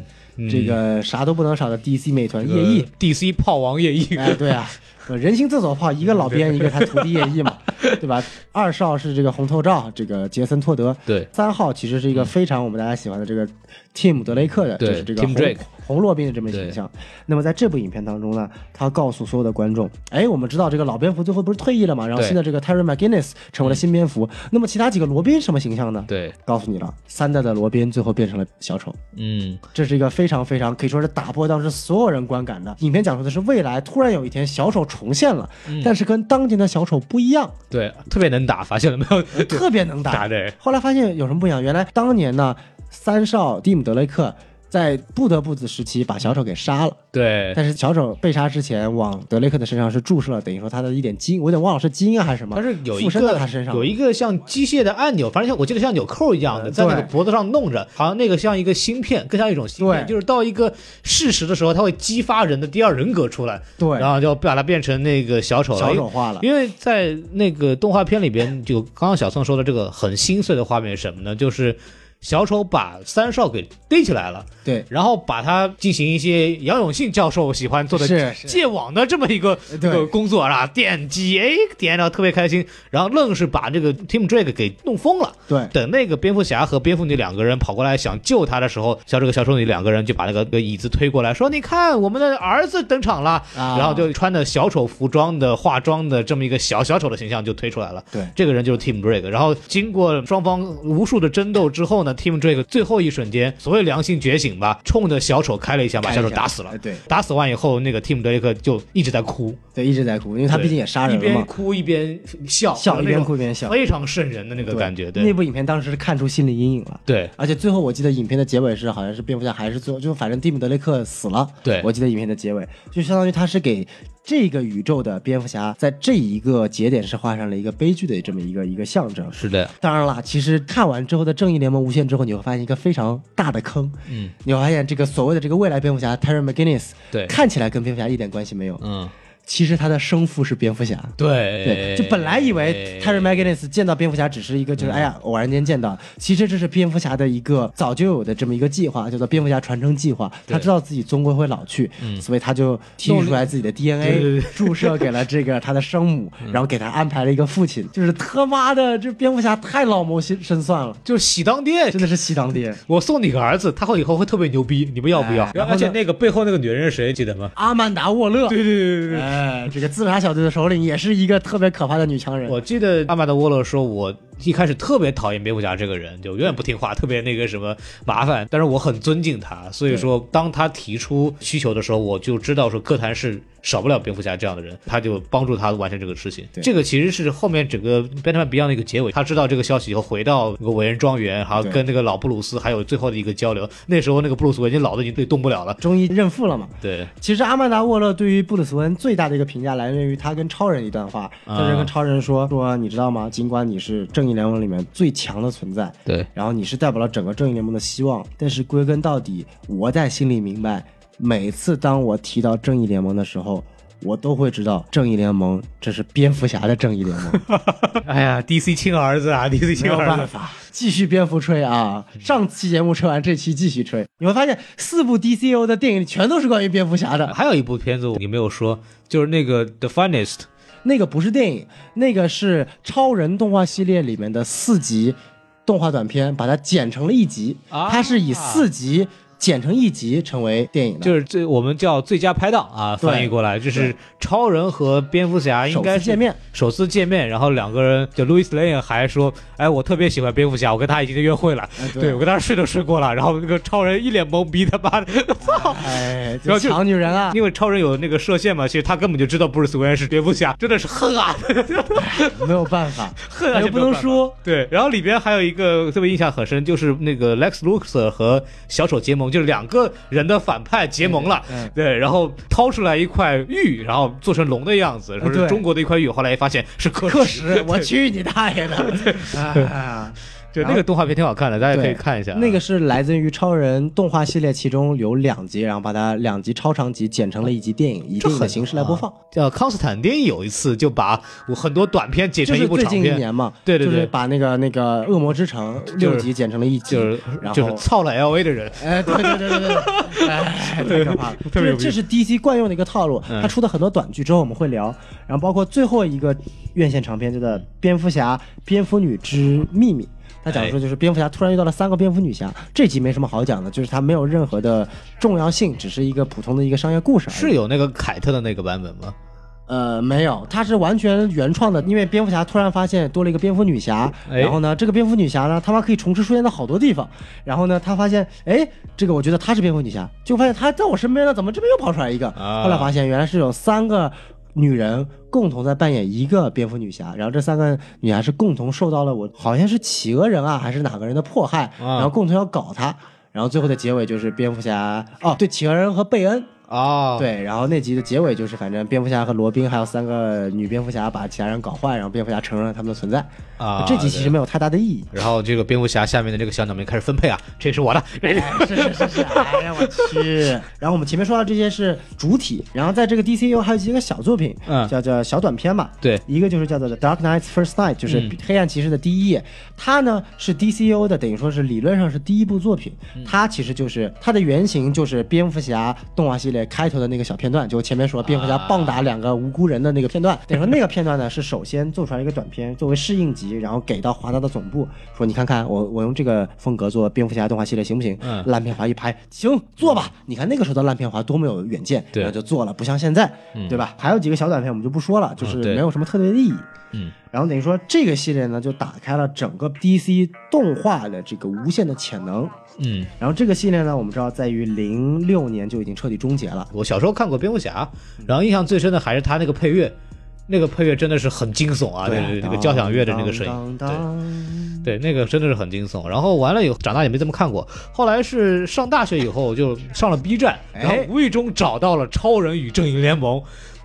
这个啥都不能少的 DC 美团叶翼，DC 炮王叶翼。哎，对啊。人形厕所炮，一个老编，一个他徒弟叶翼嘛，对吧？二少是这个红头罩，这个杰森托德。对，三号其实是一个非常我们大家喜欢的这个 Tim 德雷克的，就是这个红红洛宾的这么形象。那么在这部影片当中呢，他告诉所有的观众，哎，我们知道这个老蝙蝠最后不是退役了嘛？然后现在这个 Terry McGinnis 成为了新蝙蝠。那么其他几个罗宾什么形象呢？对，告诉你了，三代的罗宾最后变成了小丑。嗯，这是一个非常非常可以说是打破当时所有人观感的。影片讲述的是未来突然有一天小丑重现了，但是跟当年的小丑不一样。对，特别能打，发现了没有？特别能打。对。后来发现有什么不一样？原来当年呢，三少蒂姆德雷克。在不得不子时期把小丑给杀了，对。但是小丑被杀之前，往德雷克的身上是注射了，等于说他的一点基因，我有点忘了是基因啊还是什么。他是有一个他身上有一个像机械的按钮，反正像我记得像纽扣一样的，在那个脖子上弄着，好像那个像一个芯片，更像一种芯片，就是到一个事实的时候，它会激发人的第二人格出来，对，然后就把它变成那个小丑了，小丑化了。因为在那个动画片里边，就刚刚小宋说的这个很心碎的画面是什么呢？就是。小丑把三少给逮起来了，对，然后把他进行一些杨永信教授喜欢做的戒网的这么一个工作啊，电击，哎，点着特别开心，然后愣是把这个 Tim Drake 给弄疯了。对，等那个蝙蝠侠和蝙蝠女两个人跑过来想救他的时候，小这个小丑女两个人就把那个个椅子推过来，说：“你看，我们的儿子登场了。”然后就穿着小丑服装的化妆的这么一个小小丑的形象就推出来了。对，这个人就是 Tim Drake。然后经过双方无数的争斗之后呢。Team Drake 最后一瞬间，所谓良心觉醒吧，冲着小丑开了一枪，把小丑打死了。对，打死完以后，那个 Team Drake 就一直在哭，对，一直在哭，因为他毕竟也杀人了嘛。一边哭一边笑，笑一边哭一边笑，非常瘆人的那个感觉。对，那部影片当时是看出心理阴影了。对，而且最后我记得影片的结尾是，好像是蝙蝠侠还是最后就反正蒂姆德雷克死了。对，我记得影片的结尾就相当于他是给。这个宇宙的蝙蝠侠在这一个节点是画上了一个悲剧的这么一个一个象征。是的，当然了，其实看完之后的《正义联盟无限》之后，你会发现一个非常大的坑。嗯，你会发现这个所谓的这个未来蝙蝠侠 Terry McGinnis，对，看起来跟蝙蝠侠一点关系没有。嗯。其实他的生父是蝙蝠侠，对对，就本来以为 Terry McGinnis 见到蝙蝠侠只是一个，就是哎呀偶然间见到，其实这是蝙蝠侠的一个早就有的这么一个计划，叫做蝙蝠侠传承计划。他知道自己终归会老去，所以他就提取出来自己的 DNA，注射给了这个他的生母，然后给他安排了一个父亲。就是他妈的，这蝙蝠侠太老谋深深算了，就是喜当爹，真的是喜当爹。我送你个儿子，他会以后会特别牛逼，你们要不要？而且那个背后那个女人是谁？记得吗？阿曼达沃勒。对对对对对。哎，这个自杀小队的首领也是一个特别可怕的女强人。我记得阿玛的沃勒说：“我一开始特别讨厌蝙蝠侠这个人，就永远不听话，特别那个什么麻烦。但是我很尊敬他，所以说当他提出需求的时候，我就知道说歌坛是。少不了蝙蝠侠这样的人，他就帮助他完成这个事情。这个其实是后面整个《Batman Beyond》的一个结尾。他知道这个消息以后，回到那个韦恩庄园，还有跟那个老布鲁斯还有最后的一个交流。那时候那个布鲁斯已经老的已经动不了了，终于认父了嘛。对，其实阿曼达沃勒对于布鲁斯韦恩最大的一个评价来源于他跟超人一段话，就是跟超人说说，你知道吗？尽管你是正义联盟里面最强的存在，对，然后你是代表了整个正义联盟的希望，但是归根到底，我在心里明白，每次当我提到正义联盟的时候。我都会知道，正义联盟这是蝙蝠侠的正义联盟。哎呀，DC 亲儿子啊，DC 亲儿子，继续蝙蝠吹啊！上期节目吹完，这期继续吹。你会发现，四部 DCU 的电影全都是关于蝙蝠侠的。还有一部片子你没有说，就是那个 The Funniest，那个不是电影，那个是超人动画系列里面的四集动画短片，把它剪成了一集。它是以四集。剪成一集成为电影，就是这我们叫最佳拍档啊，翻译过来就是超人和蝙蝠侠应该见面，首次见面，然后两个人就 Louis Lane 还说，哎，我特别喜欢蝙蝠侠，我跟他已经约会了，对我跟他睡都睡过了，然后那个超人一脸懵逼，他妈的，操，哎，抢女人啊，因为超人有那个射线嘛，其实他根本就知道布鲁斯韦恩是蝙蝠侠，真的是恨啊，没有办法，恨啊，又不能说，对，然后里边还有一个特别印象很深，就是那个 Lex Luthor 和小丑结盟。就是两个人的反派结盟了，对，然后掏出来一块玉，然后做成龙的样子，说是中国的一块玉，后来一发现是刻石，我去你大爷的！对，那个动画片挺好看的，大家可以看一下。那个是来自于超人动画系列，其中有两集，然后把它两集超长集剪成了一集电影，以电影的形式来播放。叫康斯坦丁有一次就把很多短片剪成一部长片，最近一年嘛，对对对，把那个那个恶魔之城六集剪成了一集，然后就是操了 L A 的人，哎，对对对对对，哎，太可怕了。这这是 D C 惯用的一个套路，他出的很多短剧之后我们会聊，然后包括最后一个院线长片，叫做《蝙蝠侠：蝙蝠女之秘密》。他讲述就是蝙蝠侠突然遇到了三个蝙蝠女侠，这集没什么好讲的，就是它没有任何的重要性，只是一个普通的一个商业故事。是有那个凯特的那个版本吗？呃，没有，它是完全原创的。因为蝙蝠侠突然发现多了一个蝙蝠女侠，然后呢，这个蝙蝠女侠呢，他妈可以同时出现在好多地方。然后呢，他发现，哎，这个我觉得她是蝙蝠女侠，就发现她在我身边呢，怎么这边又跑出来一个？后来发现原来是有三个。女人共同在扮演一个蝙蝠女侠，然后这三个女侠是共同受到了我好像是企鹅人啊还是哪个人的迫害，然后共同要搞她，然后最后的结尾就是蝙蝠侠哦对企鹅人和贝恩。啊，对，然后那集的结尾就是，反正蝙蝠侠和罗宾还有三个女蝙蝠侠把其他人搞坏，然后蝙蝠侠承认了他们的存在。啊，这集其实没有太大的意义。然后这个蝙蝠侠下面的这个小鸟们开始分配啊，这是我的。是是是是，哎呀我去。然后我们前面说到这些是主体，然后在这个 DCU 还有几个小作品，嗯，叫叫小短片嘛。对，一个就是叫做 The Dark Knight's First Night，就是黑暗骑士的第一夜。它呢是 DCU 的，等于说是理论上是第一部作品。它其实就是它的原型就是蝙蝠侠动画系列开头的那个小片段，就前面说蝙蝠侠棒打两个无辜人的那个片段。等于说那个片段呢是首先做出来一个短片作为试映集，然后给到华纳的总部，说你看看我我用这个风格做蝙蝠侠动画系列行不行？嗯，烂片华一拍，行，做吧。你看那个时候的烂片华多么有远见，然后就做了，不像现在，对吧？还有几个小短片我们就不说了，就是没有什么特别的意义。嗯，然后等于说这个系列呢，就打开了整个 DC 动画的这个无限的潜能。嗯，然后这个系列呢，我们知道在于零六年就已经彻底终结了。我小时候看过蝙蝠侠，然后印象最深的还是他那个配乐，那个配乐真的是很惊悚啊，对那个交响乐的那个声音，对对，那个真的是很惊悚。然后完了以后，长大也没怎么看过。后来是上大学以后就上了 B 站，然后无意中找到了《超人与正义联盟》。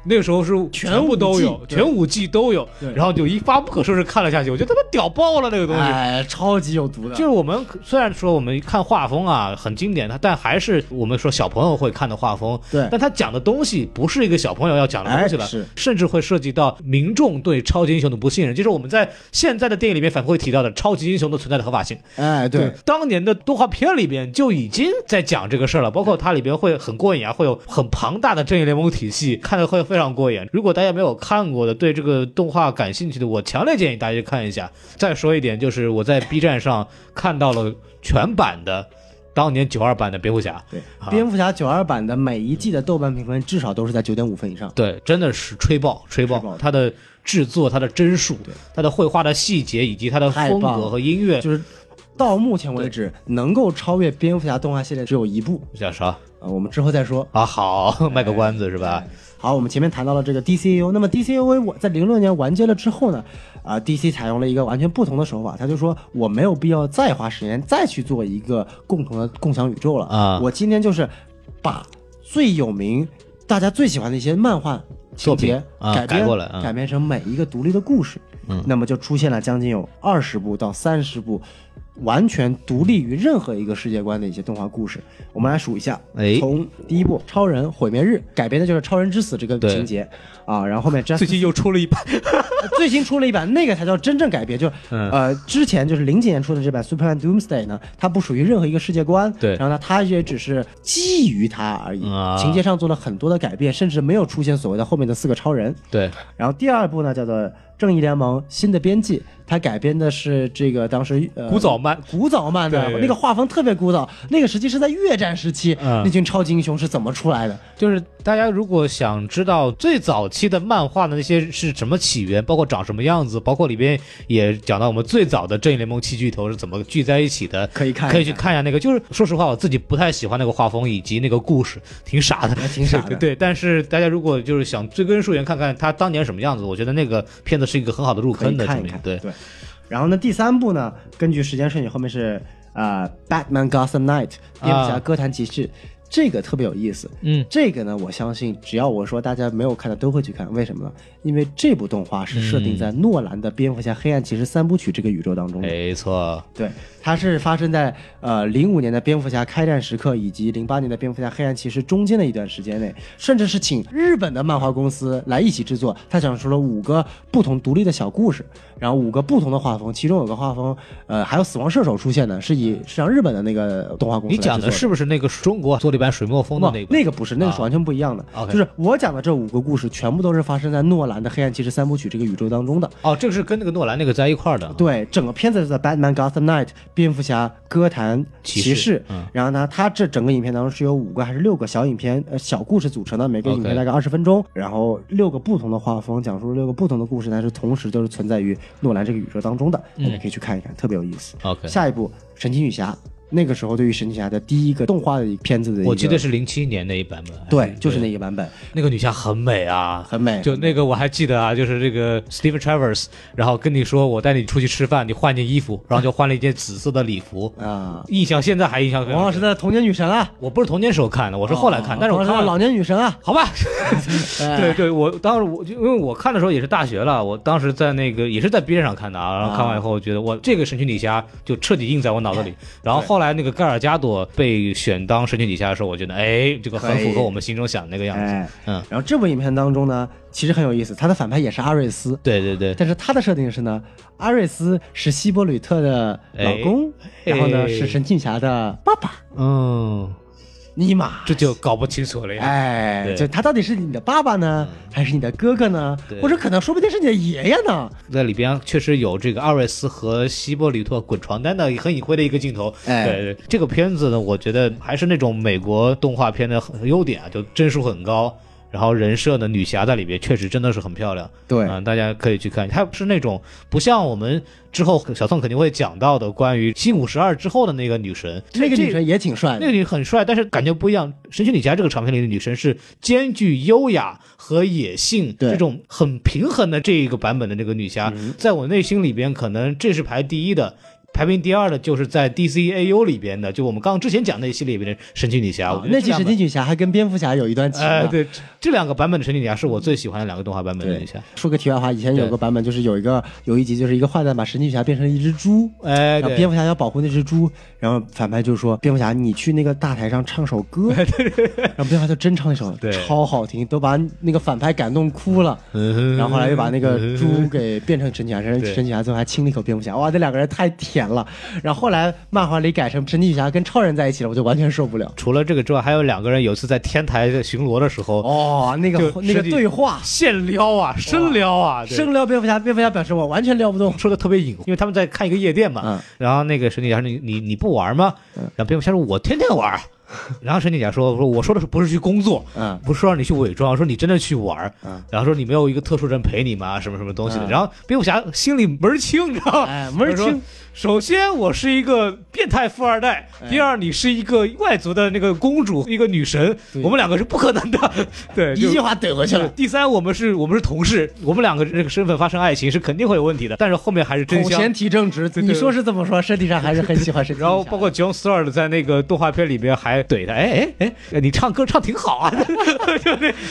那个时候是全部都有，全五季都有，然后就一发不可收拾看了下去，我觉得他妈屌爆了那个东西，哎，超级有毒的。就是我们虽然说我们看画风啊很经典，但还是我们说小朋友会看的画风，对，但他讲的东西不是一个小朋友要讲的东西了，是，甚至会涉及到民众对超级英雄的不信任，就是我们在现在的电影里面反复会提到的超级英雄的存在的合法性，哎，对，当年的动画片里边就已经在讲这个事儿了，包括它里边会很过瘾啊，会有很庞大的正义联盟体系，看的会非常过瘾，如果大家没有看过的，对这个动画感兴趣的，我强烈建议大家去看一下。再说一点，就是我在 B 站上看到了全版的当年九二版的蝙蝠侠。对，蝙蝠侠九二版的每一季的豆瓣评分至少都是在九点五分以上。对，真的是吹爆，吹爆！它的制作、它的帧数、它的绘画的细节以及它的风格和音乐，就是到目前为止能够超越蝙蝠侠动画系列只有一部，叫啥？啊，我们之后再说啊。好，卖个关子是吧？好，我们前面谈到了这个 DCU，那么 DCU 我在零六年完结了之后呢，啊，DC 采用了一个完全不同的手法，他就说我没有必要再花时间再去做一个共同的共享宇宙了。啊，我今天就是把最有名、大家最喜欢的一些漫画情节改编过来，改编成每一个独立的故事，嗯，那么就出现了将近有二十部到三十部。完全独立于任何一个世界观的一些动画故事，我们来数一下。哎，从第一部《超人毁灭日》改编的就是《超人之死》这个情节啊，然后后面最近又出了一版，最新出了一版，那个才叫真正改编。就呃，之前就是零几年出的这版《Superman Doomsday》呢，它不属于任何一个世界观，对，然后呢，它也只是基于它而已，情节上做了很多的改变，甚至没有出现所谓的后面的四个超人。对，然后第二部呢，叫做《正义联盟：新的编辑》。它改编的是这个当时呃古早漫，古早漫的那个画风特别古早。那个时期是在越战时期，那群超级英雄是怎么出来的？就是大家如果想知道最早期的漫画的那些是什么起源，包括长什么样子，包括里边也讲到我们最早的正义联盟七巨头是怎么聚在一起的，可以看，可以去看一下那个。就是说实话，我自己不太喜欢那个画风以及那个故事，挺傻的，挺傻的。对，但是大家如果就是想追根溯源，看看他当年什么样子，我觉得那个片子是一个很好的入坑的。看一看，对对。然后呢，第三部呢，根据时间顺序，后面是啊，Batman Gotham Knight，蝙蝠侠哥谭骑士，这个特别有意思。嗯，这个呢，我相信只要我说大家没有看的都会去看，为什么呢？因为这部动画是设定在诺兰的蝙蝠侠黑暗骑士三部曲这个宇宙当中。没错，对。它是发生在呃零五年的蝙蝠侠开战时刻，以及零八年的蝙蝠侠黑暗骑士中间的一段时间内，甚至是请日本的漫画公司来一起制作。他讲述了五个不同独立的小故事，然后五个不同的画风，其中有个画风，呃，还有死亡射手出现的，是以是让日本的那个动画公司。你讲的是不是那个中国做了一版水墨风的那个？那个不是，那个是完全不一样的。就是我讲的这五个故事，全部都是发生在诺兰的黑暗骑士三部曲这个宇宙当中的。哦，这个是跟那个诺兰那个在一块的。对，整个片子是在 Batman Gotham Night 蝙蝠侠。哥谭骑士，然后呢，它这整个影片当中是由五个还是六个小影片呃小故事组成的，每个影片大概二十分钟，然后六个不同的画风讲述六个不同的故事，但是同时都是存在于诺兰这个宇宙当中的，大家可以去看一看，特别有意思。OK，下一部神奇女侠。那个时候，对于神奇侠的第一个动画的一片子的，我记得是零七年那一版本。对，就是那一个版本。那个女侠很美啊，很美。就那个我还记得啊，就是这个 Stephen Travers，然后跟你说我带你出去吃饭，你换件衣服，然后就换了一件紫色的礼服啊。印象现在还印象。王老师的童年女神啊，我不是童年时候看的，我是后来看，但是我看老年女神啊，好吧。对对，我当时我就因为我看的时候也是大学了，我当时在那个也是在边上看的啊，然后看完以后我觉得我这个神奇女侠就彻底印在我脑子里，然后后来那个盖尔加。朵被选当神奇女侠的时候，我觉得哎，这个很符合我们心中想的那个样子。嗯，然后这部影片当中呢，其实很有意思，他的反派也是阿瑞斯。对对对。但是他的设定是呢，阿瑞斯是希波吕特的老公，然后呢是神奇女侠的爸爸。嗯。尼玛，这就搞不清楚了呀！哎，就他到底是你的爸爸呢，还是你的哥哥呢？或者可能说不定是你的爷爷呢？在里边确实有这个阿瑞斯和希波里特滚床单的很隐晦的一个镜头。哎，这个片子呢，我觉得还是那种美国动画片的优点啊，就帧数很高。然后人设的女侠在里边确实真的是很漂亮，对啊，大家可以去看。她是那种不像我们之后小宋肯定会讲到的关于新五十二之后的那个女神，那个女神也挺帅，那个女很帅，但是感觉不一样。神奇女侠这个长片里的女神是兼具优雅和野性这种很平衡的这一个版本的那个女侠，在我内心里边可能这是排第一的。排名第二的就是在 DCAU 里边的，就我们刚刚之前讲那一系列里边的神奇女侠。那集神奇女侠还跟蝙蝠侠有一段情。哎，对，这两个版本的神奇女侠是我最喜欢的两个动画版本的女侠。说个题外话，以前有个版本就是有一个有一集就是一个坏蛋把神奇女侠变成了一只猪，哎，蝙蝠侠要保护那只猪，然后反派就说蝙蝠侠你去那个大台上唱首歌，然后蝙蝠侠就真唱一首，超好听，都把那个反派感动哭了。然后后来又把那个猪给变成神奇侠，神奇侠最后还亲了一口蝙蝠侠，哇，这两个人太甜。甜了。然后后来漫画里改成神奇女侠跟超人在一起了，我就完全受不了。除了这个之外，还有两个人有一次在天台巡逻的时候，哦，那个那个对话现撩啊，深撩啊，深撩蝙蝠侠。蝙蝠侠表示我完全撩不动，说的特别隐，因为他们在看一个夜店嘛。然后那个神奇女侠说：“你你你不玩吗？”然后蝙蝠侠说：“我天天玩。”然后神奇女侠说：“说我说的是不是去工作？嗯，不是说让你去伪装，说你真的去玩。嗯，然后说你没有一个特殊人陪你吗？什么什么东西的？然后蝙蝠侠心里门儿清，你知道吗？门儿清。首先，我是一个变态富二代；第二，你是一个外族的那个公主，一个女神，我们两个是不可能的。对，一句话怼回去了。第三，我们是我们是同事，我们两个这个身份发生爱情是肯定会有问题的。但是后面还是真相。前提正直，你说是这么说，身体上还是很喜欢身体。然后包括 John Stewart 在那个动画片里面还怼他，哎哎 哎，你唱歌唱挺好啊，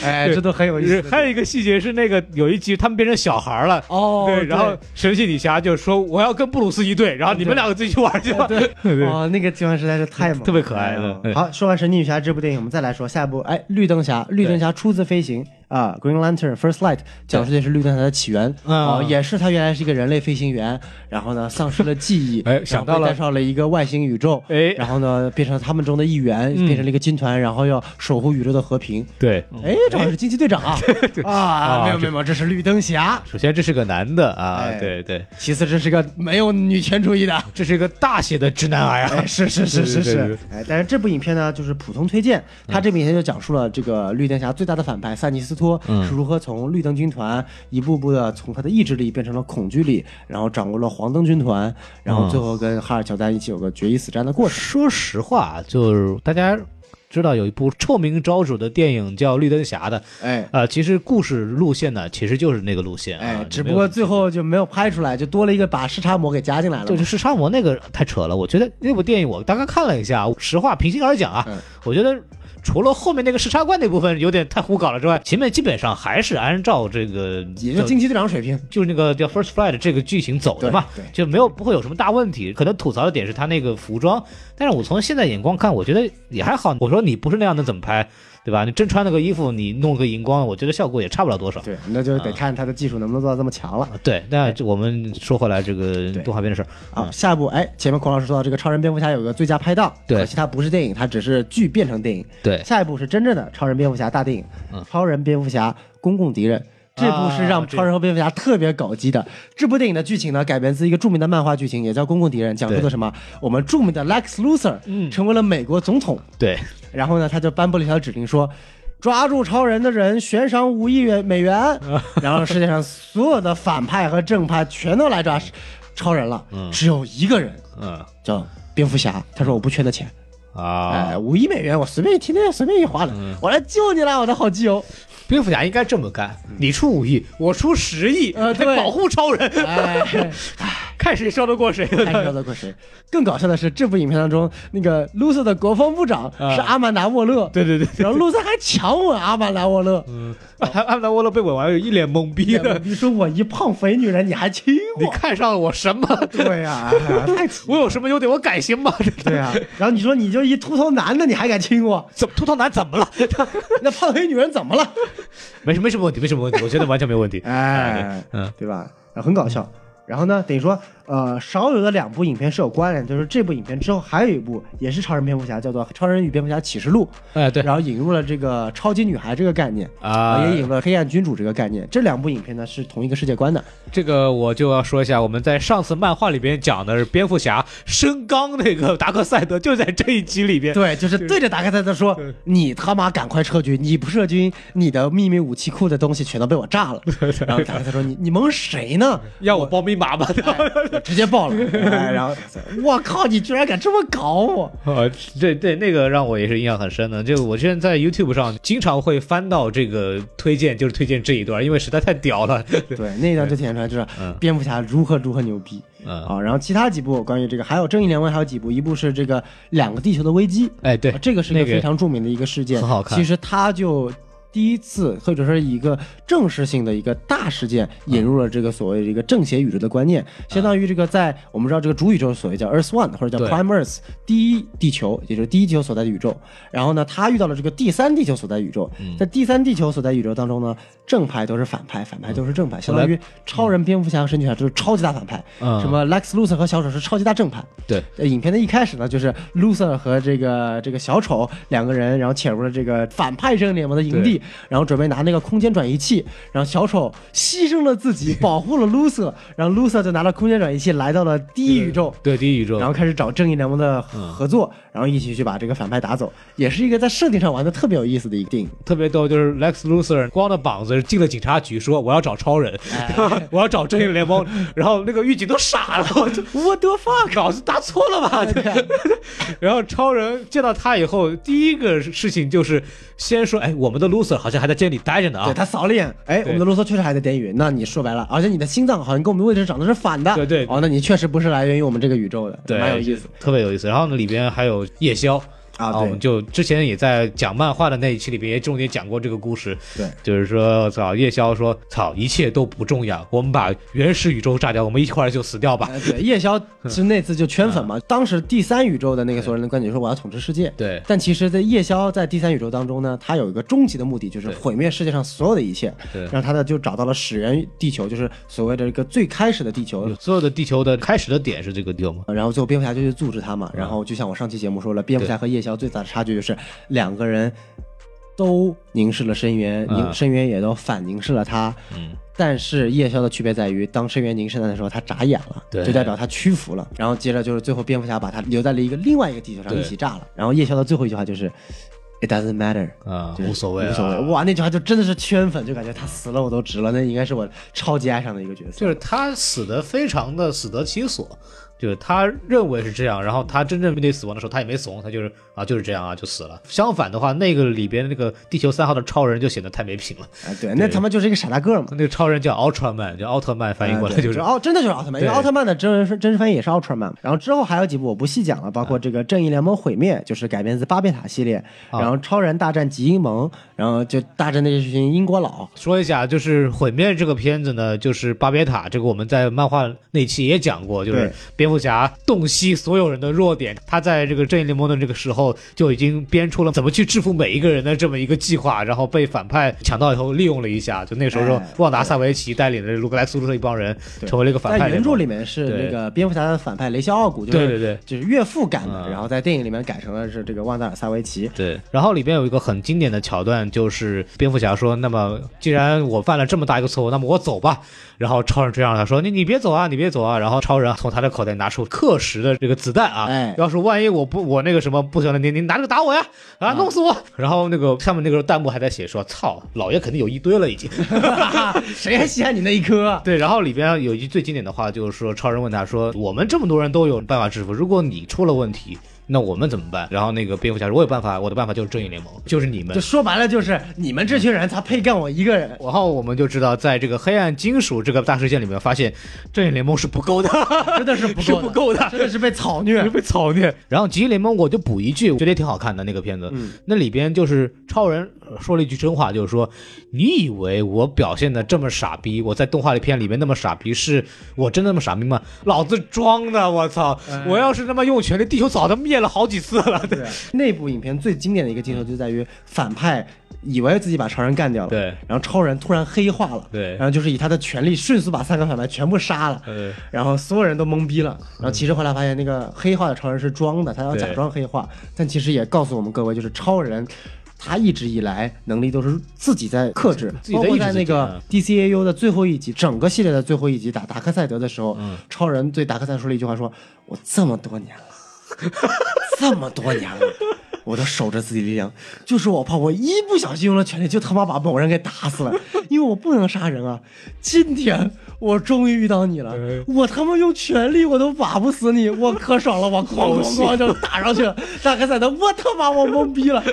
哎，这都很有意思。还有一个细节是那个有一集他们变成小孩了，哦，对，然后神奇女侠就说我要跟布鲁斯一队，然后你们两个自己。去玩去吧，对，哦，那个地方实在是太猛，特别可爱了。好，说完神奇女侠这部电影，我们再来说下一部，哎，绿灯侠，绿灯侠初次飞行。啊，Green Lantern First Light 讲述的是绿灯侠的起源，啊，也是他原来是一个人类飞行员，然后呢丧失了记忆，哎，想到了介绍了一个外星宇宙，哎，然后呢变成了他们中的一员，变成了一个军团，然后要守护宇宙的和平。对，哎，正好是惊奇队长啊，啊，没有没有，这是绿灯侠。首先这是个男的啊，对对。其次这是个没有女权主义的，这是一个大写的直男癌啊，是是是是是。哎，但是这部影片呢就是普通推荐，他这部影片就讲述了这个绿灯侠最大的反派萨尼斯托是如何。从绿灯军团一步步的从他的意志力变成了恐惧力，然后掌握了黄灯军团，然后最后跟哈尔乔丹一起有个决一死战的过程。说实话，就是大家知道有一部臭名昭著的电影叫《绿灯侠》的，哎，呃，其实故事路线呢，其实就是那个路线，哎，只不过最后就没有拍出来，就多了一个把视差魔给加进来了。就是视差魔那个太扯了，我觉得那部电影我大概看了一下，实话平心而讲啊，我觉得。除了后面那个时差怪那部分有点太胡搞了之外，前面基本上还是按照这个也就惊奇队长水平，就是那个叫 First Flight 这个剧情走的嘛，就没有不会有什么大问题。可能吐槽的点是他那个服装，但是我从现在眼光看，我觉得也还好。我说你不是那样的怎么拍？对吧？你真穿那个衣服，你弄个荧光，我觉得效果也差不了多少。对，那就得看他的技术能不能做到这么强了。对，那我们说回来这个动画片的事儿啊，下一步，哎，前面孔老师说到这个超人蝙蝠侠有个最佳拍档，对，可惜它不是电影，它只是剧变成电影。对，下一步是真正的超人蝙蝠侠大电影，超人蝙蝠侠公共敌人。这部是让超人和蝙蝠侠特别搞基的。这部电影的剧情呢，改编自一个著名的漫画剧情，也叫《公共敌人》，讲述的什么？我们著名的 Lex Luthor 成为了美国总统。对，然后呢，他就颁布了一条指令说。抓住超人的人悬赏五亿元美元，然后世界上所有的反派和正派全都来抓超人了，只有一个人，嗯，叫蝙蝠侠。他说我不缺那钱啊，哎，五亿美元我随便一天天随便一花的，我来救你了，我的好基友。蝙蝠侠应该这么干，你出五亿，我出十亿，来保护超人。哎。看谁说得过谁，看谁说得过谁。更搞笑的是，这部影片当中，那个露瑟的国防部长是阿曼达沃勒，对对对，然后露瑟还强吻阿曼达沃勒，嗯，阿曼达沃勒被吻完，一脸懵逼的，你说我一胖肥女人，你还亲我？你看上了我什么？对呀，太 我有什么优点？我改行吗？对呀，然后你说你就一秃头男的，你还敢亲我？怎么秃头男怎么了？那胖肥女人怎么了？没什没什么问题，没什么问题，我觉得完全没问题。哎，嗯，对吧？很搞笑。然后呢，等于说。呃，少有的两部影片是有关联，就是这部影片之后还有一部也是超人蝙蝠侠，叫做《超人与蝙蝠侠启示录》。哎，对，然后引入了这个超级女孩这个概念啊，也引入了黑暗君主这个概念。这两部影片呢是同一个世界观的。这个我就要说一下，我们在上次漫画里边讲的是蝙蝠侠升刚那个达克赛德，就在这一集里边。对，就是对着达克赛德说：“你他妈赶快撤军！你不撤军，你的秘密武器库的东西全都被我炸了。”然后达克赛说：“你你蒙谁呢？要我报密码吗？” 直接爆了。哎，然后 我靠，你居然敢这么搞我！啊，对对，那个让我也是印象很深的。就我现在在 YouTube 上经常会翻到这个推荐，就是推荐这一段，因为实在太屌了。对，那一段就体现出来就是 蝙蝠侠如何如何牛逼。嗯啊，然后其他几部关于这个还有正义联盟还有几部，一部是这个两个地球的危机。哎，对，这个是一个非常著名的一个事件，很好看。其实它就。第一次或者说一个正式性的一个大事件，引入了这个所谓的一个正邪宇宙的观念，相当于这个在我们知道这个主宇宙所谓叫 Earth One 或者叫 Prime Earth 第一地球，也就是第一地球所在的宇宙。然后呢，他遇到了这个第三地球所在宇宙，在第三地球所在宇宙当中呢，正派都是反派，反派都是正派，相当于超人、蝙蝠侠和神奇侠都是超级大反派，什么 Lex Luthor 和小丑是超级大正派。对，影片的一开始呢，就是 Luthor 和这个这个小丑两个人，然后潜入了这个反派正义联盟的营地。然后准备拿那个空间转移器，然后小丑牺牲了自己，保护了 Lucer，然后 Lucer 就拿了空间转移器来到了第一宇宙，对第一宇宙，然后开始找正义联盟的合作，然后一起去把这个反派打走，也是一个在设定上玩的特别有意思的一个电影，特别逗，就是 Lex Luthor 光着膀子进了警察局，说我要找超人，我要找正义联盟，然后那个狱警都傻了，我的 fuck，稿子打错了吧？然后超人见到他以后，第一个事情就是先说，哎，我们的好像还在监狱里待着呢啊！对他扫了一眼，哎，我们的卢瑟确实还在监狱。那你说白了，而且你的心脏好像跟我们位置长得是反的。对对，哦，那你确实不是来源于我们这个宇宙的，对，蛮有意思，特别有意思。然后呢，里边还有夜宵。啊，我们就之前也在讲漫画的那一期里边也重点讲过这个故事。对，就是说，操，夜宵说，操，一切都不重要，我们把原始宇宙炸掉，我们一块儿就死掉吧。对，夜宵 是那次就圈粉嘛。当时第三宇宙的那个所有人的观点说我要统治世界。对，但其实，在夜宵在第三宇宙当中呢，他有一个终极的目的，就是毁灭世界上所有的一切。对，然后他呢就找到了始源地球，就是所谓的一个最开始的地球，所有的地球的开始的点是这个地方嘛？然后最后蝙蝠侠就去阻止他嘛。然后就像我上期节目说了，蝙蝠侠和夜宵最大的差距就是。两个人都凝视了深渊，凝深渊也都反凝视了他。嗯，但是夜宵的区别在于，当深渊凝视他的时候，他眨眼了，就代表他屈服了。然后接着就是最后蝙蝠侠把他留在了一个另外一个地球上一起炸了。然后夜宵的最后一句话就是 “It doesn't matter”，啊，无所谓，无所谓。哇，那句话就真的是圈粉，就感觉他死了我都值了。那应该是我超级爱上的一个角色，就是他死的非常的死得其所。就是他认为是这样，然后他真正面对死亡的时候，他也没怂，他就是啊，就是这样啊，就死了。相反的话，那个里边那个地球三号的超人就显得太没品了。哎，对，那他妈就是一个傻大个嘛。那个超人叫奥特曼，叫奥特曼，翻译过来就是奥，真的就是奥特曼，因为奥特曼的真人真实翻译也是奥特曼。然后之后还有几部我不细讲了，包括这个正义联盟毁灭，就是改编自巴别塔系列，然后超人大战吉英盟，然后就大战那些群英国佬。说一下，就是毁灭这个片子呢，就是巴别塔这个我们在漫画那期也讲过，就是蝙蝠侠洞悉所有人的弱点，他在这个正义联盟的这个时候就已经编出了怎么去制服每一个人的这么一个计划，然后被反派抢到以后利用了一下，就那个时候旺达·萨维奇带领的卢格莱苏特一帮人成为了一个反派。在原著里面是那个蝙蝠侠的反派雷肖奥古，对对对，就是岳父干的，然后在电影里面改成了是这个旺达·萨维奇。对，然后里边有一个很经典的桥段，就是蝙蝠侠说：“那么既然我犯了这么大一个错误，那么我走吧。”然后超人追上他说：“你你别走啊，你别走啊！”然后超人从他的口袋拿出克时的这个子弹啊，哎，要是万一我不我那个什么不行了，你你拿这个打我呀，啊，弄死我！然后那个下面那个弹幕还在写说：“操，老爷肯定有一堆了已经，谁还稀罕你那一颗？” 对，然后里边有一句最经典的话就是说，超人问他说：“我们这么多人都有办法制服，如果你出了问题。”那我们怎么办？然后那个蝙蝠侠说：“我有办法，我的办法就是正义联盟，就是你们。”就说白了，就是你们这群人才配干我一个人。然后我们就知道，在这个黑暗金属这个大事件里面，发现正义联盟是不够的，真的是不够，不够的，真的是被草虐，被草虐。然后极联盟，我就补一句，我觉得也挺好看的那个片子。嗯，那里边就是超人说了一句真话，就是说：“你以为我表现的这么傻逼，我在动画片里面那么傻逼，是我真的那么傻逼吗？老子装的！我操！我要是他妈用全力，地球早都灭了好几次了。”对，那部影片最经典的一个镜头就在于反派以为自己把超人干掉了，对，然后超人突然黑化了，对，然后就是以他的权力迅速把三个反派全部杀了，对，然后所有人都懵逼了，然后其实后来发现那个黑化的超人是装的，他要假装黑化，但其实也告诉我们各位，就是超人他一直以来能力都是自己在克制，包括在那个 DCAU 的最后一集，整个系列的最后一集打达克赛德的时候，超人对达克赛说了一句话，说我这么多年了。这么多年了，我都守着自己力量，就是我怕我一不小心用了全力，就他妈把某人给打死了，因为我不能杀人啊。今天我终于遇到你了，我他妈用全力我都打不死你，我可爽了，我哐哐哐就打上去了。扎克赛德，我他妈我懵逼了。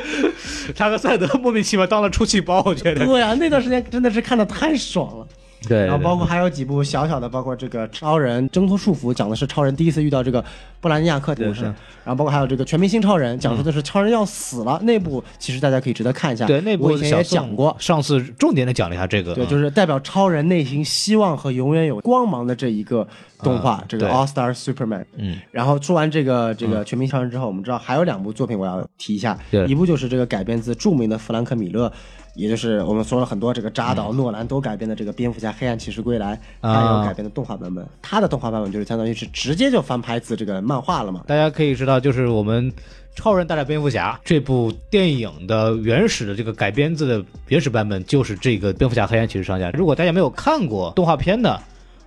扎克赛德莫名其妙当了出气包，我觉得。对呀，那段时间真的是看的太爽了。对，然后包括还有几部小小的，包括这个超人挣脱束缚，讲的是超人第一次遇到这个布兰尼亚克的故事。然后包括还有这个全明星超人，讲述的是超人要死了，那部其实大家可以值得看一下。对，那部我以前也讲过，上次重点的讲了一下这个。对，就是代表超人内心希望和永远有光芒的这一个动画，这个 All Star Superman。嗯。然后说完这个这个全明星超人之后，我们知道还有两部作品我要提一下，一部就是这个改编自著名的弗兰克米勒。也就是我们说了很多这个扎导、诺兰都改编的这个《蝙蝠侠：黑暗骑士归来》，还有改编的动画版本。他的动画版本就是相当于是直接就翻拍自这个漫画了嘛。大家可以知道，就是我们《超人大战蝙蝠侠》这部电影的原始的这个改编自的原始版本，就是这个《蝙蝠侠：黑暗骑士上下》。如果大家没有看过动画片的，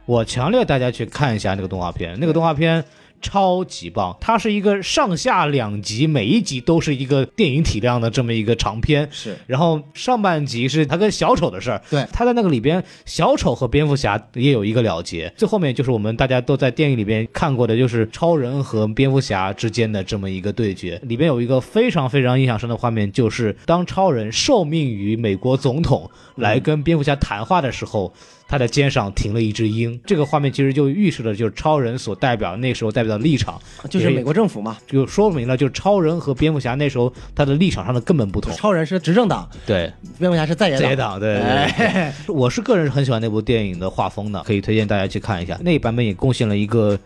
我强烈大家去看一下那个动画片，那个动画片。超级棒！它是一个上下两集，每一集都是一个电影体量的这么一个长片。是，然后上半集是他跟小丑的事儿。对，他在那个里边，小丑和蝙蝠侠也有一个了结。最后面就是我们大家都在电影里边看过的，就是超人和蝙蝠侠之间的这么一个对决。里边有一个非常非常印象深的画面，就是当超人受命于美国总统来跟蝙蝠侠谈话的时候。他的肩上停了一只鹰，这个画面其实就预示了，就是超人所代表那时候代表的立场，就是美国政府嘛，就说明了，就是超人和蝙蝠侠那时候他的立场上的根本不同。超人是执政党，对，蝙蝠侠是在野党，对对。我是个人是很喜欢那部电影的画风的，可以推荐大家去看一下。那版本也贡献了一个，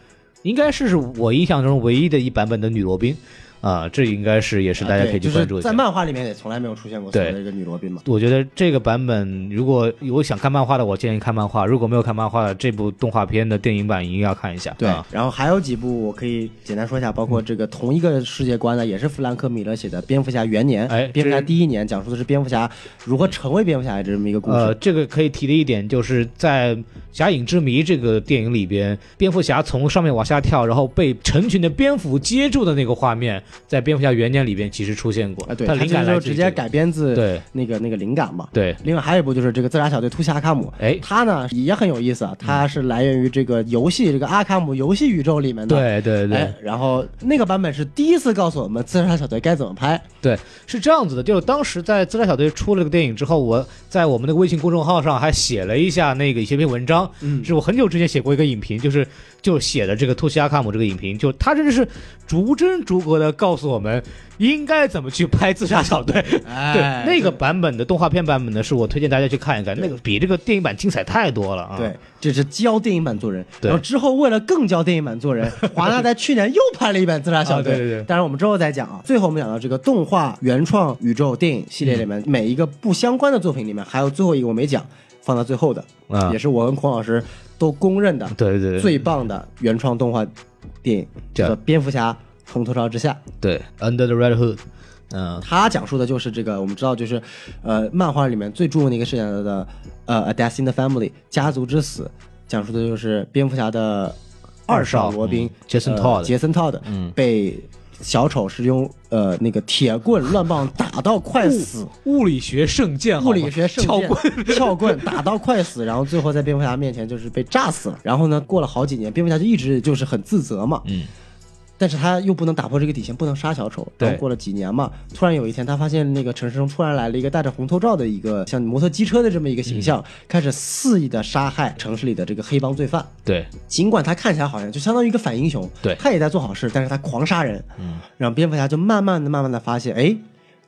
应该是我印象中唯一的一版本的女罗宾。啊，这应该是也是大家可以去关注一下。在漫画里面也从来没有出现过这一个女罗宾嘛。我觉得这个版本，如果有想看漫画的，我建议看漫画；如果没有看漫画的，这部动画片的电影版一定要看一下。对，然后还有几部我可以简单说一下，包括这个同一个世界观的，也是弗兰克·米勒写的《蝙蝠侠元年》。哎，蝙蝠侠第一年讲述的是蝙蝠侠如何成为蝙蝠侠这么一个故事。呃，这个可以提的一点就是在《侠影之谜》这个电影里边，蝙蝠侠从上面往下跳，然后被成群的蝙蝠接住的那个画面，在蝙蝠侠元。年里边其实出现过，对，他灵感就直接改编自对那个那个灵感嘛。对，另外还有一部就是这个自杀小队突袭阿卡姆，哎，它呢也很有意思啊，它是来源于这个游戏这个阿卡姆游戏宇宙里面的。对对对。然后那个版本是第一次告诉我们自杀小队该怎么拍。对，是这样子的，就是当时在自杀小队出了这个电影之后，我在我们那个微信公众号上还写了一下那个一些篇文章，嗯，是我很久之前写过一个影评，就是就写的这个突袭阿卡姆这个影评，就他真的是逐帧逐格的告诉我们。应该怎么去拍自杀小队？对，那个版本的动画片版本呢，是我推荐大家去看一看，那个比这个电影版精彩太多了啊！对，这是教电影版做人。然后之后为了更教电影版做人，华纳在去年又拍了一版自杀小队。对对对。当然我们之后再讲啊。最后我们讲到这个动画原创宇宙电影系列里面每一个不相关的作品里面，还有最后一个我没讲，放到最后的，也是我跟孔老师都公认的，对对对，最棒的原创动画电影叫做《蝙蝠侠》。红头罩之下，对，Under the Red Hood，嗯，他讲述的就是这个，我们知道就是，呃，漫画里面最著名的一个事件的，呃，A Death in the Family，家族之死，讲述的就是蝙蝠侠的二少罗宾杰森·杰森·托的，嗯，被小丑是用呃那个铁棍乱棒打到快死，物理学圣剑，物理学圣剑，撬棍，撬棍打到快死，然后最后在蝙蝠侠面前就是被炸死了，然后呢，过了好几年，蝙蝠侠就一直就是很自责嘛，嗯。但是他又不能打破这个底线，不能杀小丑。对，过了几年嘛，突然有一天，他发现那个城市中突然来了一个戴着红头罩的一个像摩托机车的这么一个形象，开始肆意的杀害城市里的这个黑帮罪犯。对，尽管他看起来好像就相当于一个反英雄，对他也在做好事，但是他狂杀人。嗯，让蝙蝠侠就慢慢的、慢慢的发现，哎，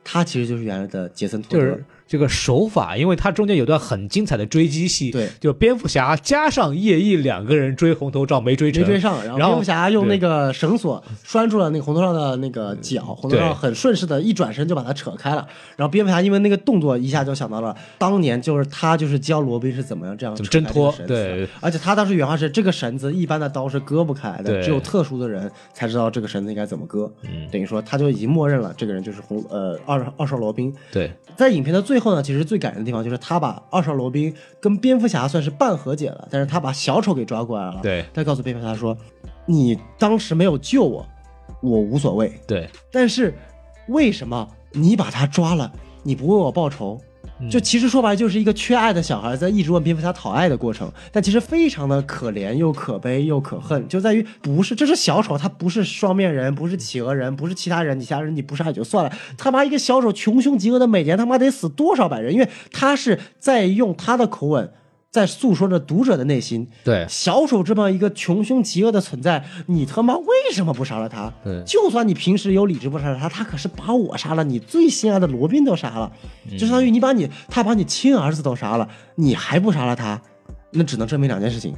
他其实就是原来的杰森·托德。这个手法，因为它中间有段很精彩的追击戏，对，就蝙蝠侠加上夜翼两个人追红头罩没追成，没追上，然后蝙蝠侠用那个绳索拴住了那个红头罩的那个脚，红头罩很顺势的一转身就把它扯开了，然后蝙蝠侠因为那个动作一下就想到了当年就是他就是教罗宾是怎么样这样挣脱，对，而且他当时原话是这个绳子一般的刀是割不开的，只有特殊的人才知道这个绳子应该怎么割，嗯，等于说他就已经默认了这个人就是红呃二二少罗宾，对。在影片的最最后呢，其实最感人的地方就是他把二少罗宾跟蝙蝠侠算是半和解了，但是他把小丑给抓过来了。对，他告诉蝙蝠侠说：“你当时没有救我，我无所谓。对，但是为什么你把他抓了，你不为我报仇？”就其实说白了就是一个缺爱的小孩在一直问蝙蝠侠讨爱的过程，但其实非常的可怜又可悲又可恨，就在于不是这是小丑，他不是双面人，不是企鹅人，不是其他人，你其他人你不杀也就算了，他妈一个小丑穷凶极恶的每年他妈得死多少百人，因为他是在用他的口吻。在诉说着读者的内心。对，小丑这么一个穷凶极恶的存在，你他妈为什么不杀了他？对，就算你平时有理智不杀了他，他可是把我杀了，你最心爱的罗宾都杀了，就相当于你把你他把你亲儿子都杀了，你还不杀了他，那只能证明两件事情，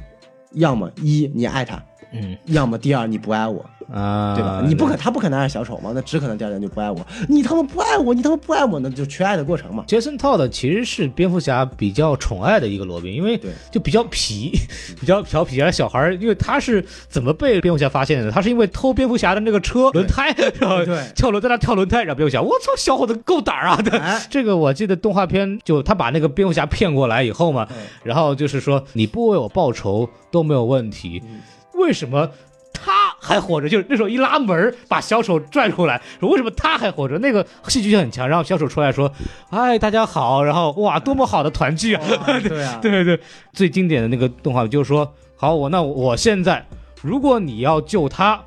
要么一你爱他，嗯，要么第二你不爱我。啊，对吧？你不可，他不可能爱小丑嘛？那只可能第二天就不爱我。你他妈不爱我，你他妈不爱我，那就缺爱的过程嘛。杰森·套的其实是蝙蝠侠比较宠爱的一个罗宾，因为就比较皮，比较调皮，而小孩儿，因为他是怎么被蝙蝠侠发现的？他是因为偷蝙蝠侠的那个车轮胎，然后跳轮在那跳轮胎，然后蝙蝠侠，我操，小伙子够胆啊！对，这个我记得动画片就他把那个蝙蝠侠骗过来以后嘛，然后就是说你不为我报仇都没有问题，为什么？他还活着，就是那时候一拉门把小丑拽出来，说为什么他还活着？那个戏剧性很强。然后小丑出来说：“哎，大家好。”然后哇，多么好的团聚啊！对啊，对对，最经典的那个动画就是说：“好，我那我现在，如果你要救他。”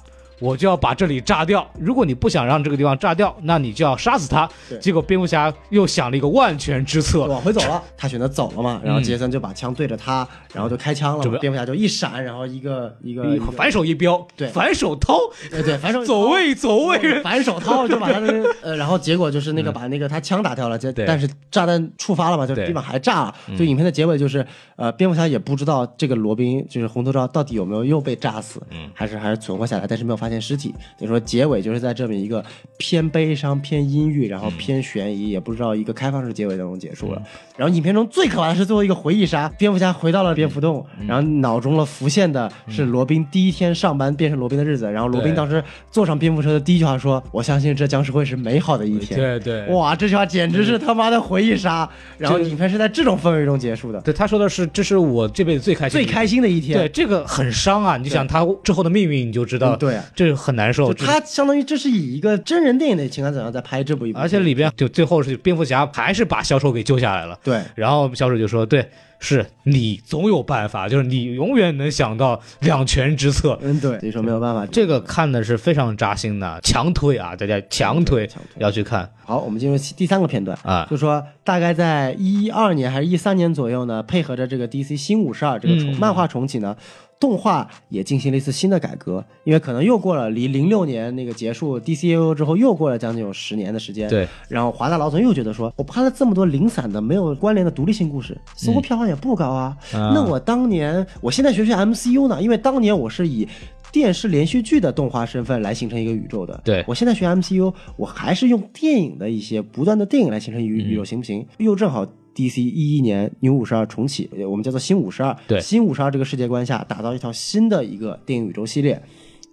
我就要把这里炸掉。如果你不想让这个地方炸掉，那你就要杀死他。结果蝙蝠侠又想了一个万全之策，往回走了。他选择走了嘛，然后杰森就把枪对着他，然后就开枪了。蝙蝠侠就一闪，然后一个一个反手一镖，对，反手掏，对对，反手 走位走位，反手掏就把他的 呃，然后结果就是那个把那个他枪打掉了，但是炸弹触发了嘛，就地方还炸了。就影片的结尾就是呃，蝙蝠侠也不知道这个罗宾就是红头罩到底有没有又被炸死，还是还是存活下来，但是没有发现。尸体，等于说结尾就是在这么一个偏悲伤、偏阴郁，然后偏悬疑，也不知道一个开放式结尾当中结束了。然后影片中最可怕的是最后一个回忆杀，蝙蝠侠回到了蝙蝠洞，然后脑中了浮现的是罗宾第一天上班变成罗宾的日子。然后罗宾当时坐上蝙蝠车的第一句话说：“我相信这将是会是美好的一天。”对对，哇，这句话简直是他妈的回忆杀。然后影片是在这种氛围中结束的。对，他说的是这是我这辈子最开心、最开心的一天。对，这个很伤啊！你想他之后的命运，你就知道。对。这很难受，他相当于这是以一个真人电影的情感走向在拍这部一部，而且里边就最后是蝙蝠侠还是把小丑给救下来了，对，然后小丑就说，对，是你总有办法，就是你永远能想到两全之策，嗯，对，所以说没有办法，这个看的是非常扎心的，强推啊，大家强推要去看。好，我们进入第三个片段。啊，就说大概在一二年还是一三年左右呢，配合着这个 DC 新五十二这个重漫画重启呢。动画也进行了一次新的改革，因为可能又过了离零六年那个结束 DCU 之后，又过了将近有十年的时间。对，然后华纳老总又觉得说，我拍了这么多零散的、没有关联的独立性故事，似乎票房也不高啊。那我当年，我现在学学 MCU 呢？因为当年我是以电视连续剧的动画身份来形成一个宇宙的。对我现在学 MCU，我还是用电影的一些不断的电影来形成宇宇宙，行不行？又正好。DC 一一年《new 五十二》重启，我们叫做新五十二。对，新五十二这个世界观下，打造一条新的一个电影宇宙系列。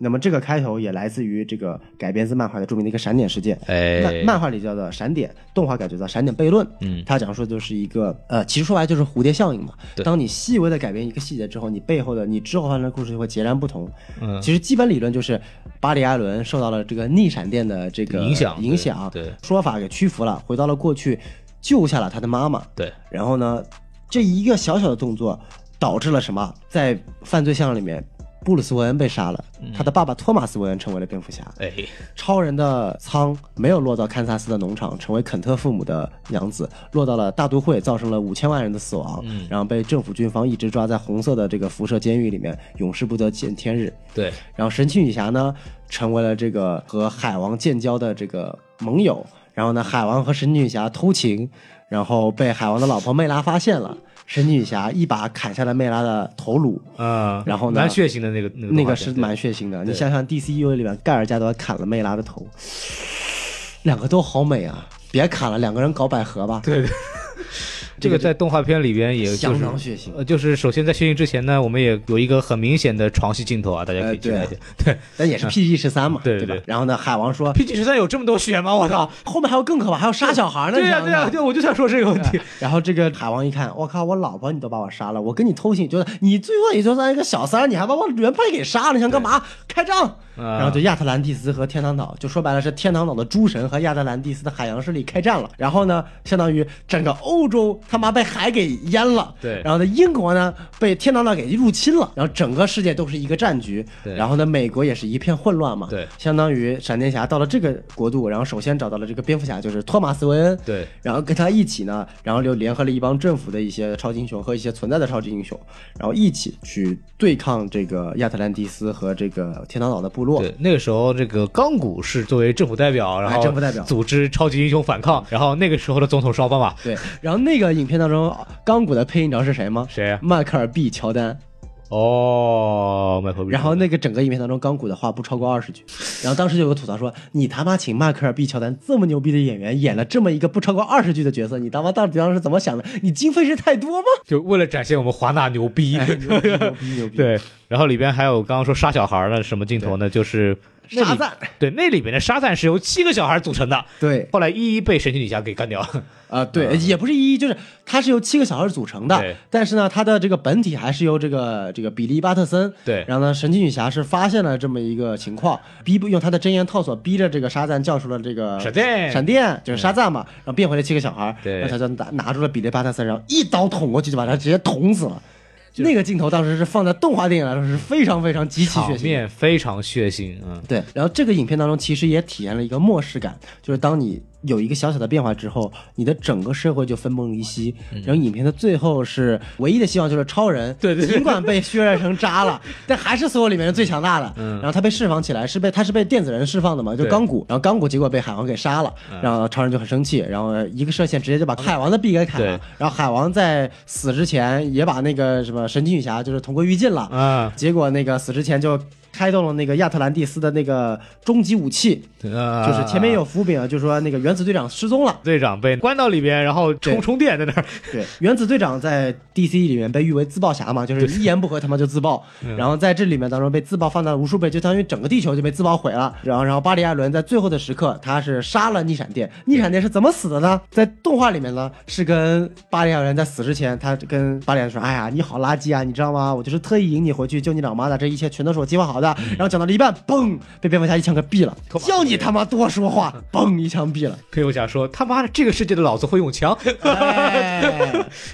那么这个开头也来自于这个改编自漫画的著名的一个闪点事件。哎，漫漫画里叫做闪点，动画改叫做闪点悖论。嗯，它讲述的就是一个呃，其实说白就是蝴蝶效应嘛。当你细微的改变一个细节之后，你背后的你之后发生的故事就会截然不同。嗯，其实基本理论就是巴里·艾伦受到了这个逆闪电的这个影响影响，对说法给屈服了，回到了过去。救下了他的妈妈，对，然后呢，这一个小小的动作导致了什么？在犯罪项里面，布鲁斯·韦恩被杀了，他的爸爸托马斯·韦恩成为了蝙蝠侠。哎，超人的仓没有落到堪萨斯的农场，成为肯特父母的养子，落到了大都会，造成了五千万人的死亡，然后被政府军方一直抓在红色的这个辐射监狱里面，永世不得见天日。对，然后神奇女侠呢，成为了这个和海王建交的这个盟友。然后呢，海王和神奇女侠偷情，然后被海王的老婆魅拉发现了。神奇女侠一把砍下了魅拉的头颅，啊，然后呢，蛮血腥的那个那个那个是蛮血腥的。你想想，DCU 里面盖尔加朵砍了魅拉的头，两个都好美啊！别砍了，两个人搞百合吧。对对。这个在动画片里边也相当血腥，呃，就是首先在血腥之前呢，我们也有一个很明显的床戏镜头啊，大家可以期待一下。对，但也是 PG 十三嘛，对对。然后呢，海王说：“PG 十三有这么多血吗？我操，后面还有更可怕，还有杀小孩呢。”对呀对呀，就我就想说这个问题。然后这个海王一看，我靠，我老婆你都把我杀了，我跟你偷情，就是你最多也就算一个小三，你还把我原配给杀了，你想干嘛？开仗。然后就亚特兰蒂斯和天堂岛，就说白了是天堂岛的诸神和亚特兰蒂斯的海洋势力开战了。然后呢，相当于整个欧洲他妈被海给淹了。对。然后呢，英国呢被天堂岛给入侵了。然后整个世界都是一个战局。对。然后呢，美国也是一片混乱嘛。对。相当于闪电侠到了这个国度，然后首先找到了这个蝙蝠侠，就是托马斯·韦恩。对。然后跟他一起呢，然后就联合了一帮政府的一些超级英雄和一些存在的超级英雄，然后一起去对抗这个亚特兰蒂斯和这个天堂岛的部落。对，那个时候这个钢骨是作为政府代表，然后政府代表组织超级英雄反抗。然后那个时候的总统是奥巴马。对，然后那个影片当中，钢骨的配音你知道是谁吗？谁？迈克尔 ·B· 乔丹。哦，迈克尔。然后那个整个影片当中，钢骨的话不超过二十句。然后当时就有个吐槽说：“你他妈请迈克尔 ·B· 乔丹这么牛逼的演员演了这么一个不超过二十句的角色，你他妈到底当时怎么想的？你经费是太多吗？就为了展现我们华纳牛逼，牛逼牛逼牛逼。对，然后里边还有刚刚说杀小孩的什么镜头呢？就是沙赞。对，那里面的沙赞是由七个小孩组成的。对，后来一一被神奇女侠给干掉了。啊，对，也不是一一，就是它是由七个小孩组成的，但是呢，它的这个本体还是由这个这个比利巴特森，对，然后呢，神奇女侠是发现了这么一个情况，逼不用他的真言套索逼着这个沙赞叫出了这个闪电，闪电就是沙赞嘛，然后变回了七个小孩，对，然后他就拿拿出了比利巴特森，然后一刀捅过去就把他直接捅死了。那个镜头当时是放在动画电影来说是非常非常极其血腥，非常血腥，嗯，对。然后这个影片当中其实也体验了一个末世感，就是当你。有一个小小的变化之后，你的整个社会就分崩离析。然后影片的最后是唯一的希望就是超人，对对，尽管被削弱成渣了，但还是所有里面的最强大的。然后他被释放起来，是被他是被电子人释放的嘛？就钢骨，然后钢骨结果被海王给杀了，然后超人就很生气，然后一个射线直接就把海王的臂给砍了。然后海王在死之前也把那个什么神奇女侠就是同归于尽了。啊，结果那个死之前就。开动了那个亚特兰蒂斯的那个终极武器，就是前面有伏笔啊，就是说那个原子队长失踪了，队长被关到里边，然后充充电在那儿。对，原子队长在 DC 里面被誉为自爆侠嘛，就是一言不合他妈就自爆。然后在这里面当中被自爆放大了无数倍，就相当于整个地球就被自爆毁了。然后，然后巴里艾伦在最后的时刻他是杀了逆闪电，逆闪电是怎么死的呢？在动画里面呢是跟巴里艾伦在死之前，他跟巴里艾伦说：“哎呀，你好垃圾啊，你知道吗？我就是特意引你回去救你老妈的，这一切全都是我计划好。”的，然后讲到了一半，嘣，被蝙蝠侠一枪给毙了。叫你他妈多说话，嘣，一枪毙了。蝙蝠侠说：“他妈的，这个世界的老子会用枪。”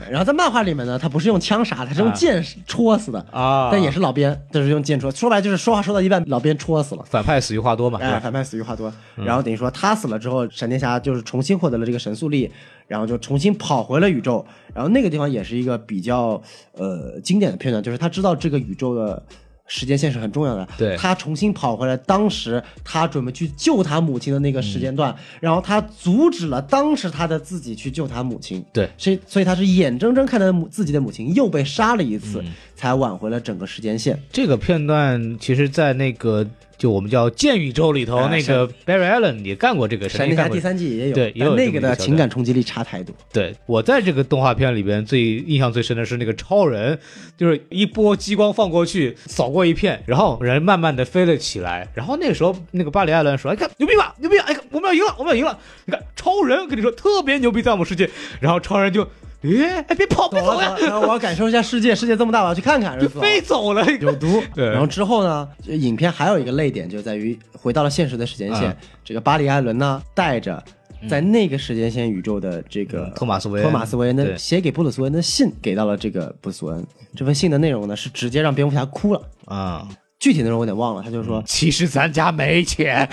然后在漫画里面呢，他不是用枪杀，他是用剑戳死的啊。但也是老边，就是用剑戳。说白就是说话说到一半，老边戳死了。反派死于话多嘛？哎，反派死于话多。然后等于说他死了之后，闪电侠就是重新获得了这个神速力，然后就重新跑回了宇宙。然后那个地方也是一个比较呃经典的片段，就是他知道这个宇宙的。时间线是很重要的。对，他重新跑回来，当时他准备去救他母亲的那个时间段，然后他阻止了当时他的自己去救他母亲。对，所以所以他是眼睁睁看着母自己的母亲又被杀了一次，才挽回了整个时间线。这个片段其实，在那个。就我们叫剑宇宙里头那个 Barry Allen 也干过这个，闪电侠第三季也有，对，也有那个的情感冲击力差太多。对我在这个动画片里边最印象最深的是那个超人，就是一波激光放过去，扫过一片，然后人慢慢的飞了起来，然后那个时候那个巴里艾伦说：“哎看牛逼吧，牛逼！哎看我们要赢了，我们要赢了！你看超人跟你说特别牛逼，在我们世界。”然后超人就。哎，哎，别跑，别走呀！我要感受一下世界，世界这么大，我要去看看。就飞走了，有毒。对。然后之后呢，影片还有一个泪点，就在于回到了现实的时间线。这个巴里·艾伦呢，带着在那个时间线宇宙的这个托马斯·维托马斯·维恩的写给布鲁斯·韦恩的信，给到了这个布鲁斯·韦恩。这封信的内容呢，是直接让蝙蝠侠哭了啊。具体内容我有点忘了，他就说：“其实咱家没钱。”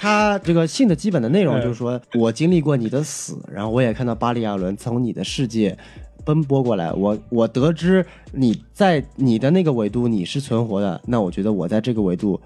他这个信的基本的内容就是说，我经历过你的死，然后我也看到巴里亚伦从你的世界奔波过来，我我得知你在你的那个维度你是存活的，那我觉得我在这个维度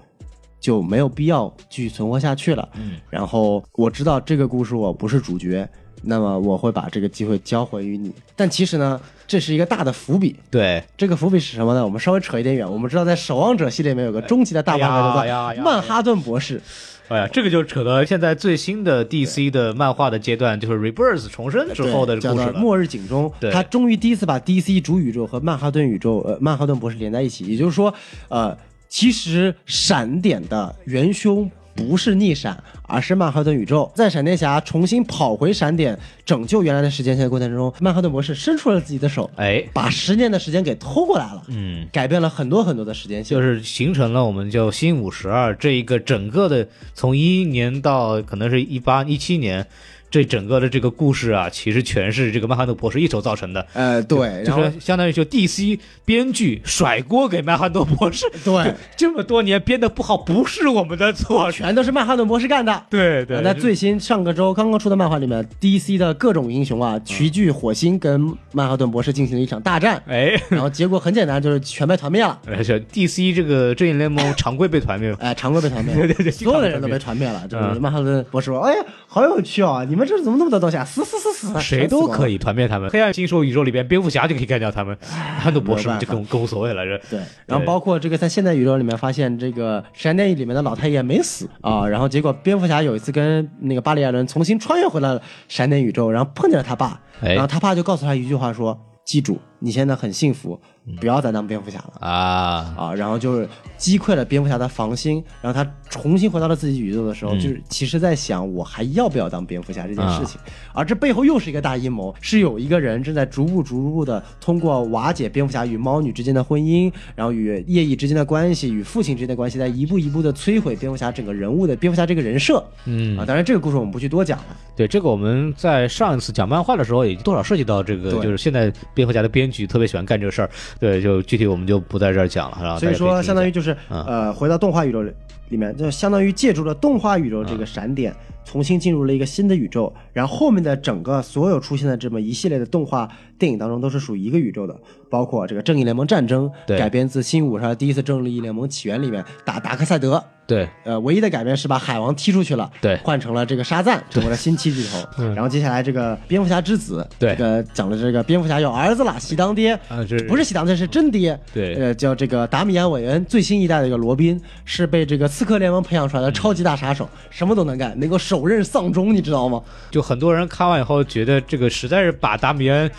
就没有必要继续存活下去了。嗯，然后我知道这个故事我不是主角，那么我会把这个机会交回于你。但其实呢，这是一个大的伏笔。对，这个伏笔是什么呢？我们稍微扯一点远，我们知道在守望者系列里面有个终极的大 bug 叫做曼哈顿博士。哎呀，这个就扯到现在最新的 DC 的漫画的阶段，就是 Rebirth 重生之后的故事了。末日警钟，他终于第一次把 DC 主宇宙和曼哈顿宇宙，呃，曼哈顿博士连在一起。也就是说，呃，其实闪点的元凶不是逆闪，而是曼哈顿宇宙。在闪电侠重新跑回闪点拯救原来的时间线的过程中，曼哈顿博士伸出了自己的手，哎，把十年的时间给偷过来了，嗯，改变了很多很多的时间线，就是形成了我们叫新五十二这一个整个的从一一年到可能是一八一七年。这整个的这个故事啊，其实全是这个曼哈顿博士一手造成的。呃，对，就是相当于就 DC 编剧甩锅给曼哈顿博士。对，这么多年编的不好，不是我们的错，全都是曼哈顿博士干的。对对。那最新上个周刚刚出的漫画里面，DC 的各种英雄啊，齐聚火星，跟曼哈顿博士进行了一场大战。哎，然后结果很简单，就是全被团灭了。而且 DC 这个正义联盟常规被团灭。哎，常规被团灭，对对对所有的人都被团灭了。就是曼哈顿博士说：“哎呀，好有趣啊！你们这怎么那么多东西啊？死死死死！谁都可以团灭他们。黑暗星球宇宙里边，蝙蝠侠就可以干掉他们。曼哈顿博士就更更无所谓了。这对。然后包括这个在现代宇宙里面发现这个闪电里面的老太爷没死啊。然后结果蝙蝠侠有一次跟那个巴里艾伦重新穿越回来了闪电宇宙，然后碰见了他爸，然后他爸就告诉他一句话说：“记住，你现在很幸福。”不要再当蝙蝠侠了啊啊！然后就是击溃了蝙蝠侠的防心，然后他重新回到了自己宇宙的时候，就是其实在想我还要不要当蝙蝠侠这件事情。而这背后又是一个大阴谋，是有一个人正在逐步逐步的通过瓦解蝙蝠侠与猫女之间的婚姻，然后与叶翼之间的关系，与父亲之间的关系，在一步一步的摧毁蝙蝠侠整个人物的蝙蝠侠这个人设。嗯啊，当然这个故事我们不去多讲了。对这个我们在上一次讲漫画的时候，也多少涉及到这个，就是现在蝙蝠侠的编剧特别喜欢干这个事儿。对，就具体我们就不在这儿讲了？所以说，相当于就是呃，回到动画宇宙里面，就相当于借助了动画宇宙这个闪点，重新进入了一个新的宇宙。然后后面的整个所有出现的这么一系列的动画电影当中，都是属于一个宇宙的，包括这个《正义联盟战争》改编自《新五十二第一次正义联盟起源》里面打达克赛德。对，呃，唯一的改变是把海王踢出去了，对，换成了这个沙赞，成为了新七巨头。然后接下来这个蝙蝠侠之子，对，这个讲了这个蝙蝠侠有儿子了，喜当爹啊，这不是喜当爹是真爹，对，呃，叫这个达米安·韦恩，最新一代的一个罗宾，是被这个刺客联盟培养出来的超级大杀手，什么都能干，能够手刃丧钟，你知道吗？就很多人看完以后觉得这个实在是把达米安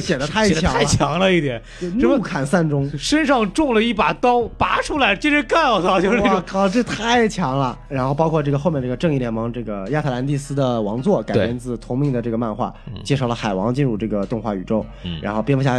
显得太强太强了一点，怒砍丧钟，身上中了一把刀，拔出来接着干，我操，就是我靠，这太强了。然后包括这个后面这个正义联盟这个亚特兰蒂斯的王座改编自同名的这个漫画，介绍了海王进入这个动画宇宙，然后蝙蝠侠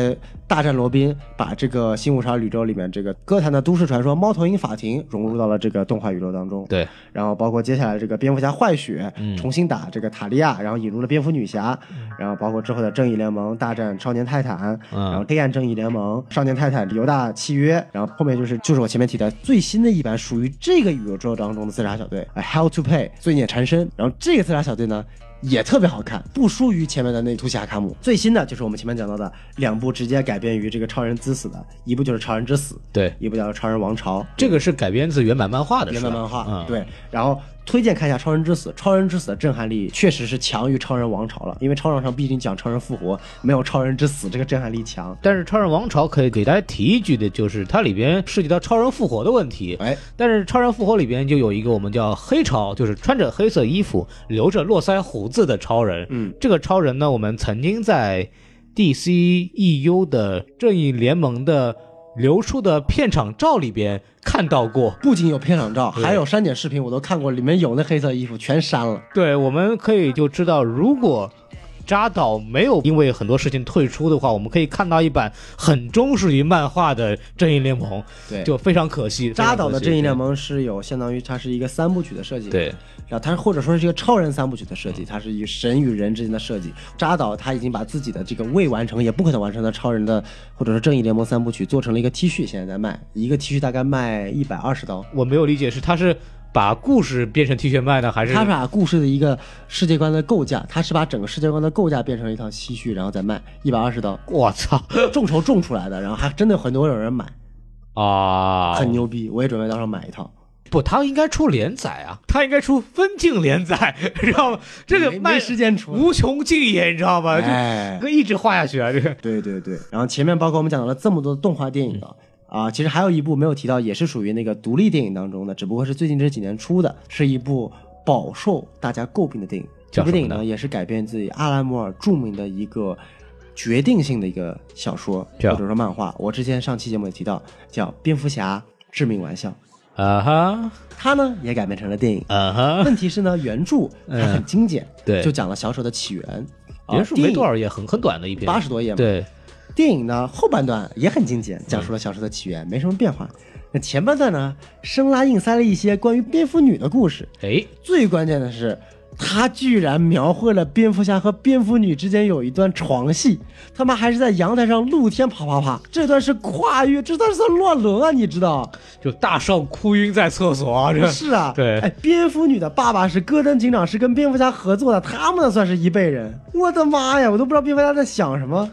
大战罗宾，把这个新五十二宇宙里面这个歌坛的都市传说猫头鹰法庭融入到了这个动画宇宙当中。对，然后包括接下来这个蝙蝠侠坏血重新打这个塔利亚，然后引入了蝙蝠女侠，然后包括之后的正义联盟大战少年泰坦，然后黑暗正义联盟少年泰坦犹大契约，然后后面就是就是我前面提的最新的一版属于这个宇宙当中的。自杀小队，《How to Pay》罪孽缠身，然后这个自杀小队呢也特别好看，不输于前面的那图西卡姆。最新的就是我们前面讲到的两部直接改编于这个超人之死的，一部就是《超人之死》，对，一部叫《超人王朝》，这个是改编自原版漫画的，原版漫画，对，然后。推荐看一下《超人之死》，《超人之死》的震撼力确实是强于《超人王朝》了，因为《超人王朝》毕竟讲超人复活，没有《超人之死》这个震撼力强。但是《超人王朝》可以给大家提一句的就是，它里边涉及到超人复活的问题。哎，但是《超人复活》里边就有一个我们叫黑超，就是穿着黑色衣服、留着络腮胡子的超人。嗯，这个超人呢，我们曾经在 DC EU 的正义联盟的。流出的片场照里边看到过，不仅有片场照，还有删减视频，我都看过，里面有那黑色衣服全删了。对，我们可以就知道，如果。扎导没有因为很多事情退出的话，我们可以看到一版很忠实于漫画的正义联盟，对，就非常可惜。扎导的正义联盟是有相当于它是一个三部曲的设计，对，然后它或者说是一个超人三部曲的设计，它是与神与人之间的设计。扎导他已经把自己的这个未完成也不可能完成的超人的或者说正义联盟三部曲做成了一个 T 恤，现在在卖，一个 T 恤大概卖一百二十刀。我没有理解是他是。把故事变成 T 恤卖呢，还是他把故事的一个世界观的构架，他是把整个世界观的构架变成了一套 T 恤，然后再卖一百二十刀。我操，众筹种出来的，然后还真的很多有人买啊，很牛逼。我也准备到时候买一套。不，他应该出连载啊，他应该出分镜连载，知道吗？这个没时间出，无穷尽也，你知道吗？就，可以一直画下去啊，这个。对对对，然后前面包括我们讲到了这么多动画电影啊。啊，其实还有一部没有提到，也是属于那个独立电影当中的，只不过是最近这几年出的，是一部饱受大家诟病的电影。这部电影呢，也是改编自阿兰·摩尔著名的一个决定性的一个小说或者说漫画。我之前上期节目也提到，叫《蝙蝠侠致命玩笑》。啊哈，它呢也改编成了电影。啊哈，问题是呢，原著它很精简，对就讲了小丑的起源。原著没多少页，很很短的一篇，八十多页嘛。对，电影呢后半段也很精简，讲述了小说的起源，没什么变化。那前半段呢，生拉硬塞了一些关于蝙蝠女的故事。哎，最关键的是，他居然描绘了蝙蝠侠和蝙蝠女之间有一段床戏，他妈还是在阳台上露天啪啪啪，这段是跨越，这段是乱伦啊，你知道？就大少哭晕在厕所啊，这是啊，对，哎，蝙蝠女的爸爸是戈登警长，是跟蝙蝠侠合作的，他们算是一辈人。我的妈呀，我都不知道蝙蝠侠在想什么。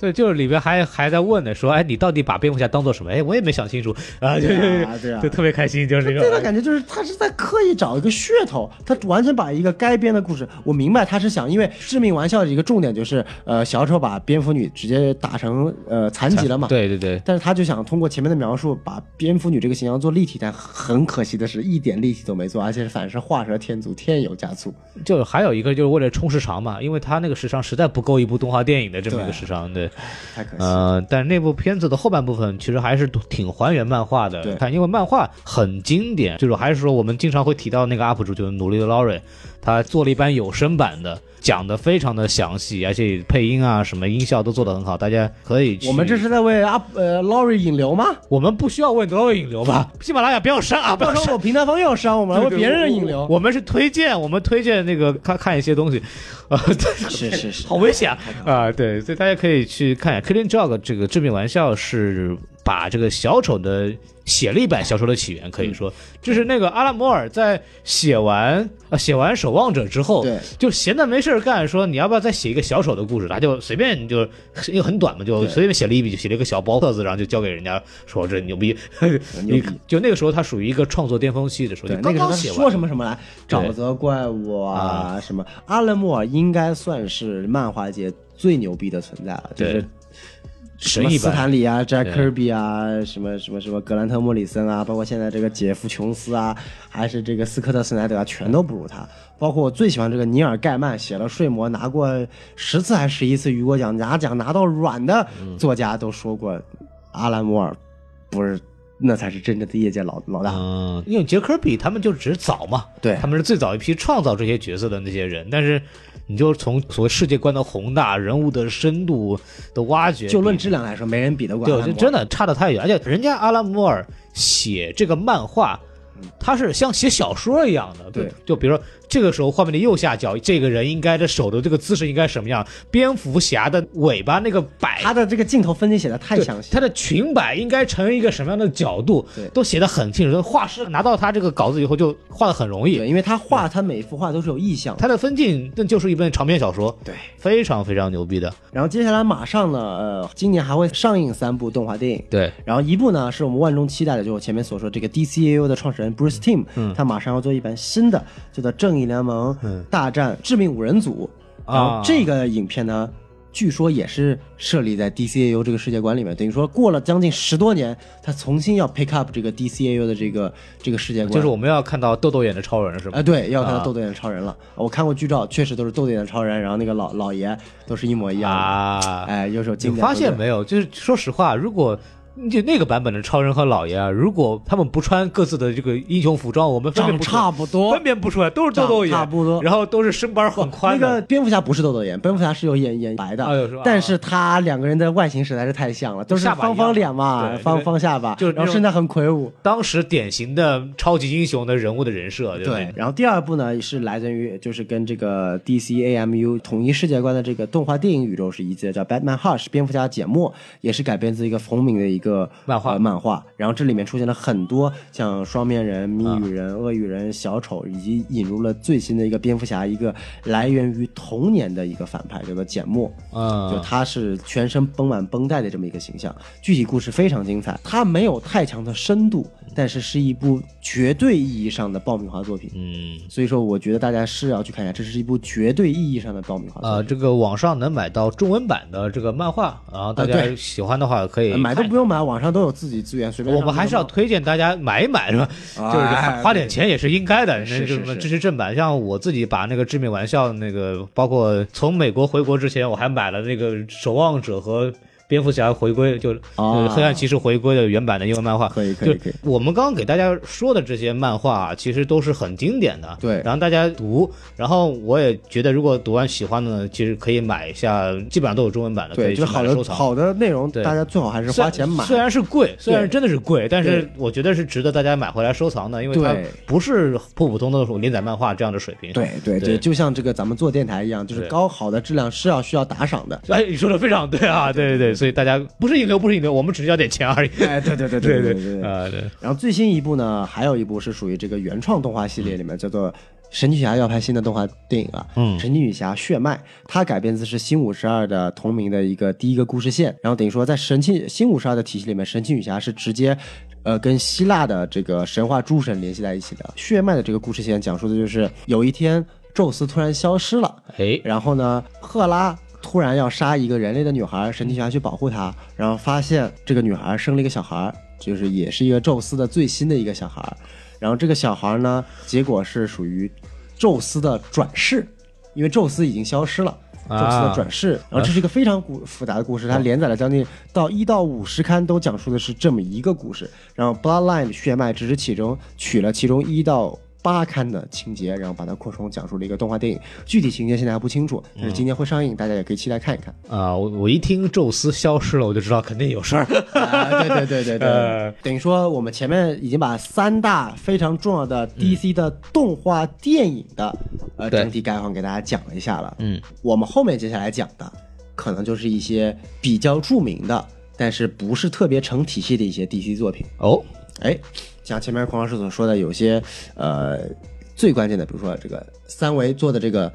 对，就是里边还还在问呢，说，哎，你到底把蝙蝠侠当做什么？哎，我也没想清楚啊，就就就特别开心，就是这个。对他感觉就是他是在刻意找一个噱头，他完全把一个该编的故事，我明白他是想，因为致命玩笑的一个重点就是，呃，小丑把蝙蝠女直接打成呃残疾了嘛。对对对。但是他就想通过前面的描述，把蝙蝠女这个形象做立体，但很可惜的是一点立体都没做，而且反是画蛇添足，添油加醋。就还有一个就是为了冲时长嘛，因为他那个时长实在不够一部动画电影的这么一个时长，对，太可惜。呃，但是那部片子的后半部分其实还是挺还原漫画的，对，看，因为漫画很经典，就是还是说我们经常会提到那个 UP 主，就是努力的 Laurie，他做了一版有声版的，讲的非常的详细，而且配音啊什么音效都做的很好，大家可以。我们这是在为阿呃 Laurie 引流吗？我们不需要为 Laurie 引流吧？喜马拉雅不要删啊！不要删我平台方又要删我们，为别人引流。我们是推荐，我们推荐那个看看一些东西。啊，是是是，好危险啊！啊，对，所以大家可以去看一下《Killing Joke》这个致命玩笑，是把这个小丑的。写了一版小丑的起源，可以说就是那个阿拉摩尔在写完呃写完守望者之后，对，就闲的没事干，说你要不要再写一个小丑的故事？他就随便就因为很短嘛，就随便写了一笔，就写了一个小包册子，然后就交给人家说这 牛逼，你！就那个时候他属于一个创作巅峰期的时候，那个时候说什么什么来，沼泽怪物啊什么，阿拉莫尔应该算是漫画界最牛逼的存在了，就是。什么斯坦李啊、，Jack Kirby 啊、什么什么什么格兰特莫里森啊，包括现在这个杰夫琼斯啊，还是这个斯科特斯奈德啊，全都不如他。包括我最喜欢这个尼尔盖曼，写了《睡魔》，拿过十次还是十一次雨果奖，拿奖拿到软的作家都说过，阿兰摩尔不是那才是真正的业界老老大。嗯，因为杰克比他们就只是早嘛，对他们是最早一批创造这些角色的那些人，但是。你就从所谓世界观的宏大、人物的深度的挖掘，就论质量来说，没人比得过。对，真的差得太远。而且人家阿拉莫尔写这个漫画，他是像写小说一样的。对，就比如说。这个时候，画面的右下角，这个人应该的手的这个姿势应该什么样？蝙蝠侠的尾巴那个摆，他的这个镜头分析写的太详细。他的裙摆应该成一个什么样的角度？对，都写的很清楚。画师拿到他这个稿子以后，就画的很容易。对，因为他画他每一幅画都是有意向。他的分镜那就是一本长篇小说。对，非常非常牛逼的。然后接下来马上呢，呃，今年还会上映三部动画电影。对，然后一部呢是我们万众期待的，就我前面所说这个 DCAU 的创始人 Bruce Timm，嗯，他马上要做一版新的，叫做《正义联盟》。大战致命五人组，然后这个影片呢，据说也是设立在 DCAU 这个世界观里面，等于说过了将近十多年，他重新要 pick up 这个 DCAU 的这个这个世界观，就是我们要看到豆豆演的超人是吧？啊，对，要看到豆豆演的超人了。我看过剧照，确实都是豆豆演的超人，然后那个老老爷都是一模一样啊。哎，有首经典。发现没有？就是说实话，如果。就那个版本的超人和老爷啊，如果他们不穿各自的这个英雄服装，我们分辨不差不多，分辨不出来，都是豆豆眼，差不多，然后都是身板很宽。那个蝙蝠侠不是豆豆眼，蝙蝠侠是有眼眼白的，但是他两个人的外形实在是太像了，都是方方脸嘛，方方下巴，就然后身材很魁梧，当时典型的超级英雄的人物的人设。对，然后第二部呢是来自于就是跟这个 DC AMU 统一世界观的这个动画电影宇宙是一致的，叫 Batman Hush，蝙蝠侠简末，也是改编自一个同名的一个漫画。漫画，然后这里面出现了很多像双面人、谜语人、鳄鱼人、小丑，以及引入了最新的一个蝙蝠侠，一个来源于童年的一个反派，叫做简墨。啊，就他是全身绷满绷带的这么一个形象。具体故事非常精彩，它没有太强的深度，但是是一部绝对意义上的爆米花作品。嗯，所以说我觉得大家是要去看一下，这是一部绝对意义上的爆米花。呃，这个网上能买到中文版的这个漫画，然后大家喜欢的话可以买都不用买，网上都有自己。资源随便，我们还是要推荐大家买一买，是吧？就是花点钱也是应该的，是是支持正版。像我自己把那个致命玩笑那个，包括从美国回国之前，我还买了那个守望者和蝙蝠侠回归，就黑暗骑士回归的原版的英文漫画。可以可以可以。我们刚刚给大家说的这些漫画，啊其实都是很经典的。对，然后大家读，然后我也觉得，如果读完喜欢的，呢，其实可以买一下，基本上都有中文版的，可以好的好的内容，大家最好还是花钱买。虽然是贵，虽然真的是贵，但是我觉得是值得大家买回来收藏的，因为它不是普普通通的连载漫画这样的水平。对对对，就像这个咱们做电台一样，就是高好的质量是要需要打赏的。哎，你说的非常对啊，对对对，所以大家不是引流，不是引流，我们只是要点钱而已。哎，对对对对 对对啊对。然后最新一部呢，还有一部是属于这个原创动画系列里面，叫做。神奇女侠要拍新的动画电影啊，嗯，神奇女侠血脉，它改编自是新五十二的同名的一个第一个故事线，然后等于说在神奇新五十二的体系里面，神奇女侠是直接，呃，跟希腊的这个神话诸神联系在一起的。血脉的这个故事线讲述的就是有一天宙斯突然消失了，哎，然后呢，赫拉突然要杀一个人类的女孩，神奇女侠去保护她，然后发现这个女孩生了一个小孩，就是也是一个宙斯的最新的一个小孩。然后这个小孩呢，结果是属于宙斯的转世，因为宙斯已经消失了，宙斯的转世。然后这是一个非常古复杂的故事，它连载了将近到一到五十刊，都讲述的是这么一个故事。然后 Bloodline 血脉只是其中取了其中一到。八刊的情节，然后把它扩充讲述了一个动画电影，具体情节现在还不清楚，但是今年会上映，大家也可以期待看一看啊！我我一听宙斯消失了，我就知道肯定有事儿。对对对对对，等于说我们前面已经把三大非常重要的 DC 的动画电影的呃整体概况给大家讲了一下了。嗯，我们后面接下来讲的可能就是一些比较著名的，但是不是特别成体系的一些 DC 作品哦。哎。像前面孔老师所说的，有些呃最关键的，比如说这个三维做的这个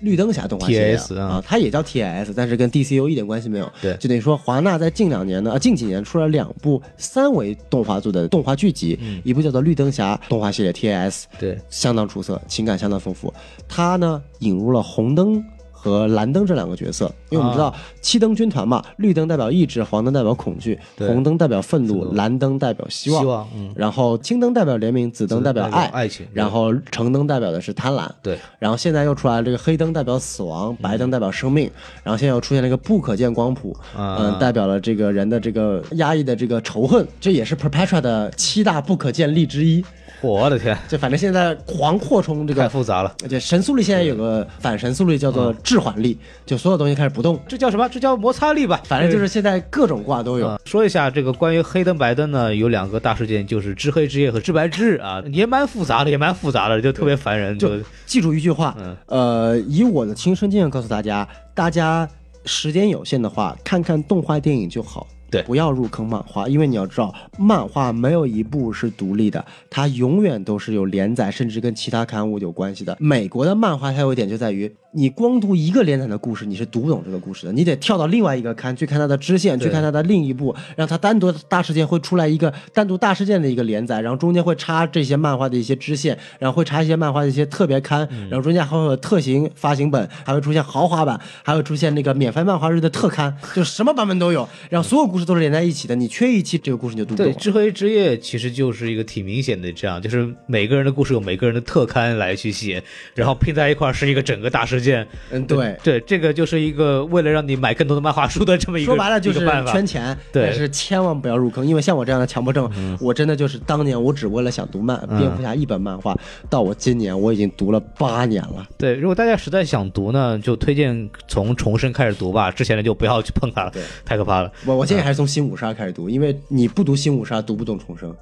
绿灯侠动画系列啊，它也叫 TIS，但是跟 DCU 一点关系没有。对，就等于说华纳在近两年呢，啊近几年出了两部三维动画做的动画剧集，一部叫做绿灯侠动画系列 TIS，对，相当出色，情感相当丰富。它呢引入了红灯。和蓝灯这两个角色，因为我们知道七灯军团嘛，绿灯代表意志，黄灯代表恐惧，红灯代表愤怒，蓝灯代表希望。希望，嗯。然后青灯代表怜悯，紫灯代表爱，爱情。然后橙灯代表的是贪婪。对。然后现在又出来这个黑灯代表死亡，白灯代表生命。然后现在又出现了一个不可见光谱，嗯，代表了这个人的这个压抑的这个仇恨，这也是 Perpetua 的七大不可见力之一。我的天，就反正现在狂扩充这个太复杂了。而且神速力现在有个反神速力叫做滞缓力，就所有东西开始不动，这叫什么？这叫摩擦力吧。反正就是现在各种挂都有。说一下这个关于黑灯白灯呢，有两个大事件，就是知黑之夜和知白之日啊，也蛮复杂的，也蛮复杂的，就特别烦人。就记住一句话，呃，以我的亲身经验告诉大家，大家时间有限的话，看看动画电影就好。对，不要入坑漫画，因为你要知道，漫画没有一部是独立的，它永远都是有连载，甚至跟其他刊物有关系的。美国的漫画它有一点就在于。你光读一个连载的故事，你是读不懂这个故事的。你得跳到另外一个刊去看它的支线，去看它的另一部，让它单独大事件会出来一个单独大事件的一个连载，然后中间会插这些漫画的一些支线，然后会插一些漫画的一些特别刊，然后中间还会有特型发行本，还会出现豪华版，还会出现那个免费漫画日的特刊，就什么版本都有。然后所有故事都是连在一起的，你缺一期，这个故事你就读不懂。对，知黑之夜其实就是一个挺明显的这样，就是每个人的故事有每个人的特刊来去写，然后拼在一块是一个整个大事件。嗯，对。对，这个就是一个为了让你买更多的漫画书的这么一个说白了就是圈钱，但是千万不要入坑，因为像我这样的强迫症，我真的就是当年我只为了想读漫蝙蝠侠一本漫画，到我今年我已经读了八年了。对，如果大家实在想读呢，就推荐从重生开始读吧，之前的就不要去碰它了，太可怕了。我我建议还是从新五十二开始读，因为你不读新五十二，读不懂重生。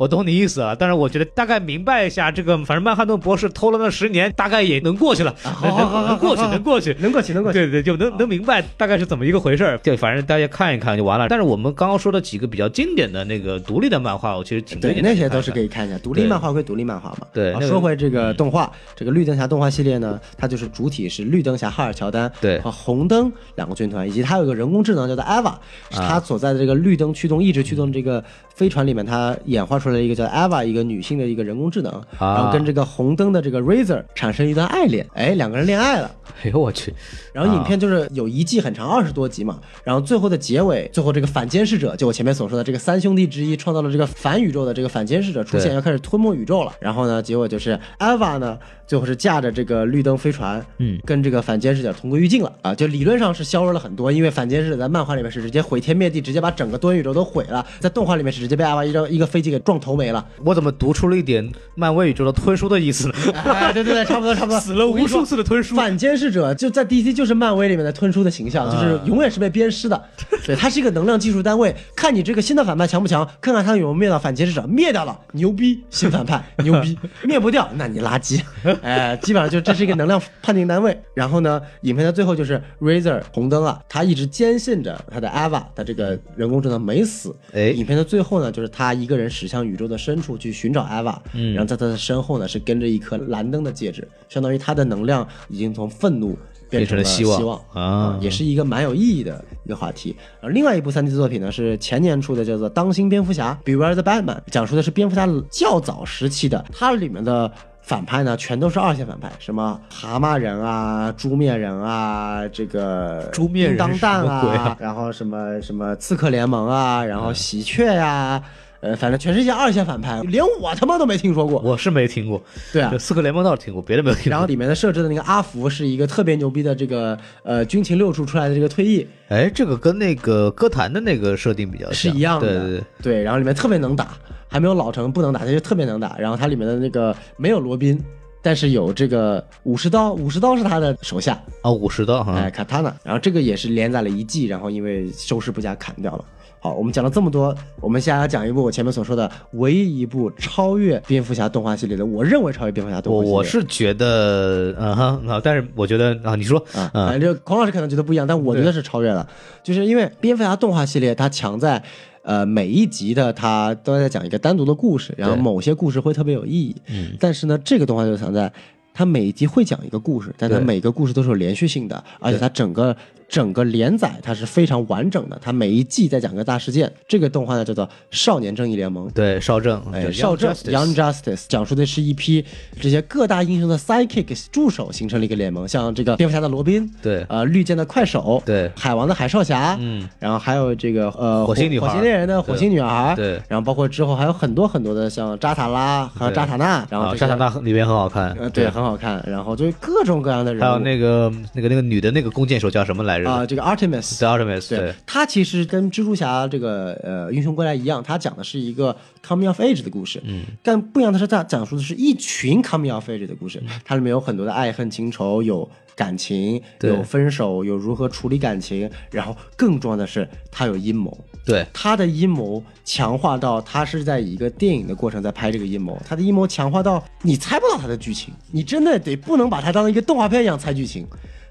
我懂你意思了，但是我觉得大概明白一下这个，反正曼哈顿博士偷了那十年，大概也能过去了，能能过去，能过去，能过去，能过去，对对，就能能明白大概是怎么一个回事儿。就反正大家看一看就完了。但是我们刚刚说的几个比较经典的那个独立的漫画，我其实挺对那些都是可以看一下。独立漫画归独立漫画嘛。对。说回这个动画，这个绿灯侠动画系列呢，它就是主体是绿灯侠哈尔乔丹对和红灯两个军团，以及它有个人工智能叫做 Eva，是它所在的这个绿灯驱动、一直驱动这个飞船里面，它演化出来一个叫 Eva。一个女性的一个人工智能，然后跟这个红灯的这个 Razor 产生一段爱恋，哎，两个人恋爱了，哎呦我去！然后影片就是有一季很长，二十多集嘛。然后最后的结尾，最后这个反监视者，就我前面所说的这个三兄弟之一，创造了这个反宇宙的这个反监视者出现，要开始吞没宇宙了。然后呢，结果就是艾娃呢，最后是驾着这个绿灯飞船，嗯，跟这个反监视者同归于尽了啊！就理论上是削弱了很多，因为反监视者在漫画里面是直接毁天灭地，直接把整个多元宇宙都毁了，在动画里面是直接被艾娃一张一个飞机给撞头没了。我怎么读出了一点漫威宇宙的吞书的意思呢？哎，对对对，差不多差不多，死了无数次的吞书。反监视者就在 DC 就是漫威里面的吞书的形象，就是永远是被鞭尸的。对，它是一个能量技术单位，看你这个新的反派强不强，看看他有没有灭到反监视者，灭掉了牛逼，新反派牛逼，灭不掉那你垃圾。哎，基本上就这是一个能量判定单位。然后呢，影片的最后就是 Razor 红灯啊，他一直坚信着他的 Ava 的这个人工智能没死。哎，影片的最后呢，就是他一个人驶向宇宙的深处去寻找 Ava，嗯，然后在他的身后呢是跟着一颗蓝灯的戒指，相当于他的能量已经从愤怒。变成了希望啊，也是一个蛮有意义的一个话题。然后另外一部三 D 作品呢，是前年出的，叫做《当心蝙蝠侠》（Beware the Batman），讲述的是蝙蝠侠较早时期的。它里面的反派呢，全都是二线反派，什么蛤蟆人啊、猪面人啊、这个猪面当蛋啊，然后什么什么刺客联盟啊，然后喜鹊呀。呃，反正全世界二线反派，连我他妈都没听说过。我是没听过，对啊，四个联盟倒是听过，别的没有听过。然后里面的设置的那个阿福是一个特别牛逼的这个呃军情六处出来的这个退役。哎，这个跟那个歌坛的那个设定比较是一样的。对对对。对，然后里面特别能打，还没有老成不能打，他就特别能打。然后它里面的那个没有罗宾，但是有这个武士刀，武士刀是他的手下啊，武士刀，哎，卡塔纳。然后这个也是连载了一季，然后因为收视不佳砍掉了。好，我们讲了这么多，我们现在要讲一部我前面所说的唯一一部超越蝙蝠侠动画系列的，我认为超越蝙蝠侠动画系列。我我是觉得，嗯哼啊，但是我觉得啊，你说啊，反正孔老师可能觉得不一样，但我觉得是超越了，就是因为蝙蝠侠动画系列它强在，呃，每一集的它都在讲一个单独的故事，然后某些故事会特别有意义。嗯，但是呢，这个动画就强在，它每一集会讲一个故事，但它每个故事都是有连续性的，而且它整个。整个连载它是非常完整的，它每一季在讲个大事件。这个动画呢叫做《少年正义联盟》，对，少正，哎，少正，Young Justice，讲述的是一批这些各大英雄的 sidekick 助手形成了一个联盟，像这个蝙蝠侠的罗宾，对，呃，绿箭的快手，对，海王的海少侠，嗯，然后还有这个呃火星女孩，火星猎人的火星女孩，对，然后包括之后还有很多很多的像扎塔拉和扎塔纳，然后扎塔纳里面很好看，呃，对，很好看，然后就各种各样的人，还有那个那个那个女的那个弓箭手叫什么来着？啊，这个 Artemis。对，Artemis，对，它其实跟蜘蛛侠这个呃英雄归来一样，它讲的是一个 coming of age 的故事。嗯，但不一样的是，它讲述的是一群 coming of age 的故事。它里面有很多的爱恨情仇，有感情，有分手，有如何处理感情，然后更重要的是，它有阴谋。对，他的阴谋强化到他是在以一个电影的过程在拍这个阴谋，他的阴谋强化到你猜不到他的剧情，你真的得不能把它当一个动画片一样猜剧情。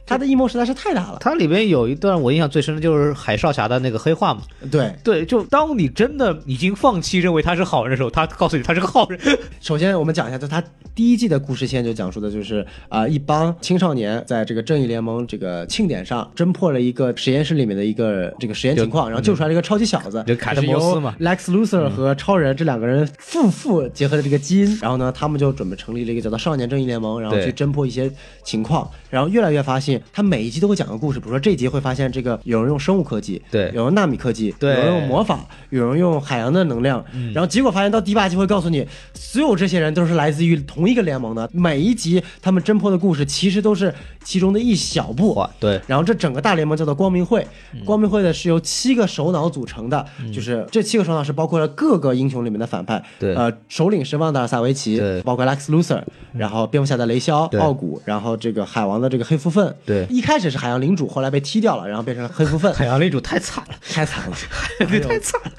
他的阴谋实在是太大了。它里面有一段我印象最深的就是海少侠的那个黑化嘛。对对，就当你真的已经放弃认为他是好人的时候，他告诉你他是个好人。首先我们讲一下，就他第一季的故事线就讲述的就是啊，一帮青少年在这个正义联盟这个庆典上侦破了一个实验室里面的一个这个实验情况，然后救出来了一个超级小子，就凯特摩斯嘛，Lex Luthor 和超人这两个人夫妇结合的这个基因，然后呢，他们就准备成立了一个叫做少年正义联盟，然后去侦破一些情况，然后越来越发现他每一集都会。讲个故事，比如说这一集会发现这个有人用生物科技，对，有人用纳米科技，对，有人用魔法，有人用海洋的能量，然后结果发现到第八集会告诉你，所有这些人都是来自于同一个联盟的。每一集他们侦破的故事其实都是其中的一小步，对。然后这整个大联盟叫做光明会，光明会呢是由七个首脑组成的，就是这七个首脑是包括了各个英雄里面的反派，对，呃，首领是旺达萨维奇，对，包括 Lex Luthor，然后蝙蝠侠的雷肖奥古，然后这个海王的这个黑蝠粪，对，一开始是海。洋领主后来被踢掉了，然后变成了黑蝠鲼。海洋领主太惨了，太惨了，太惨了。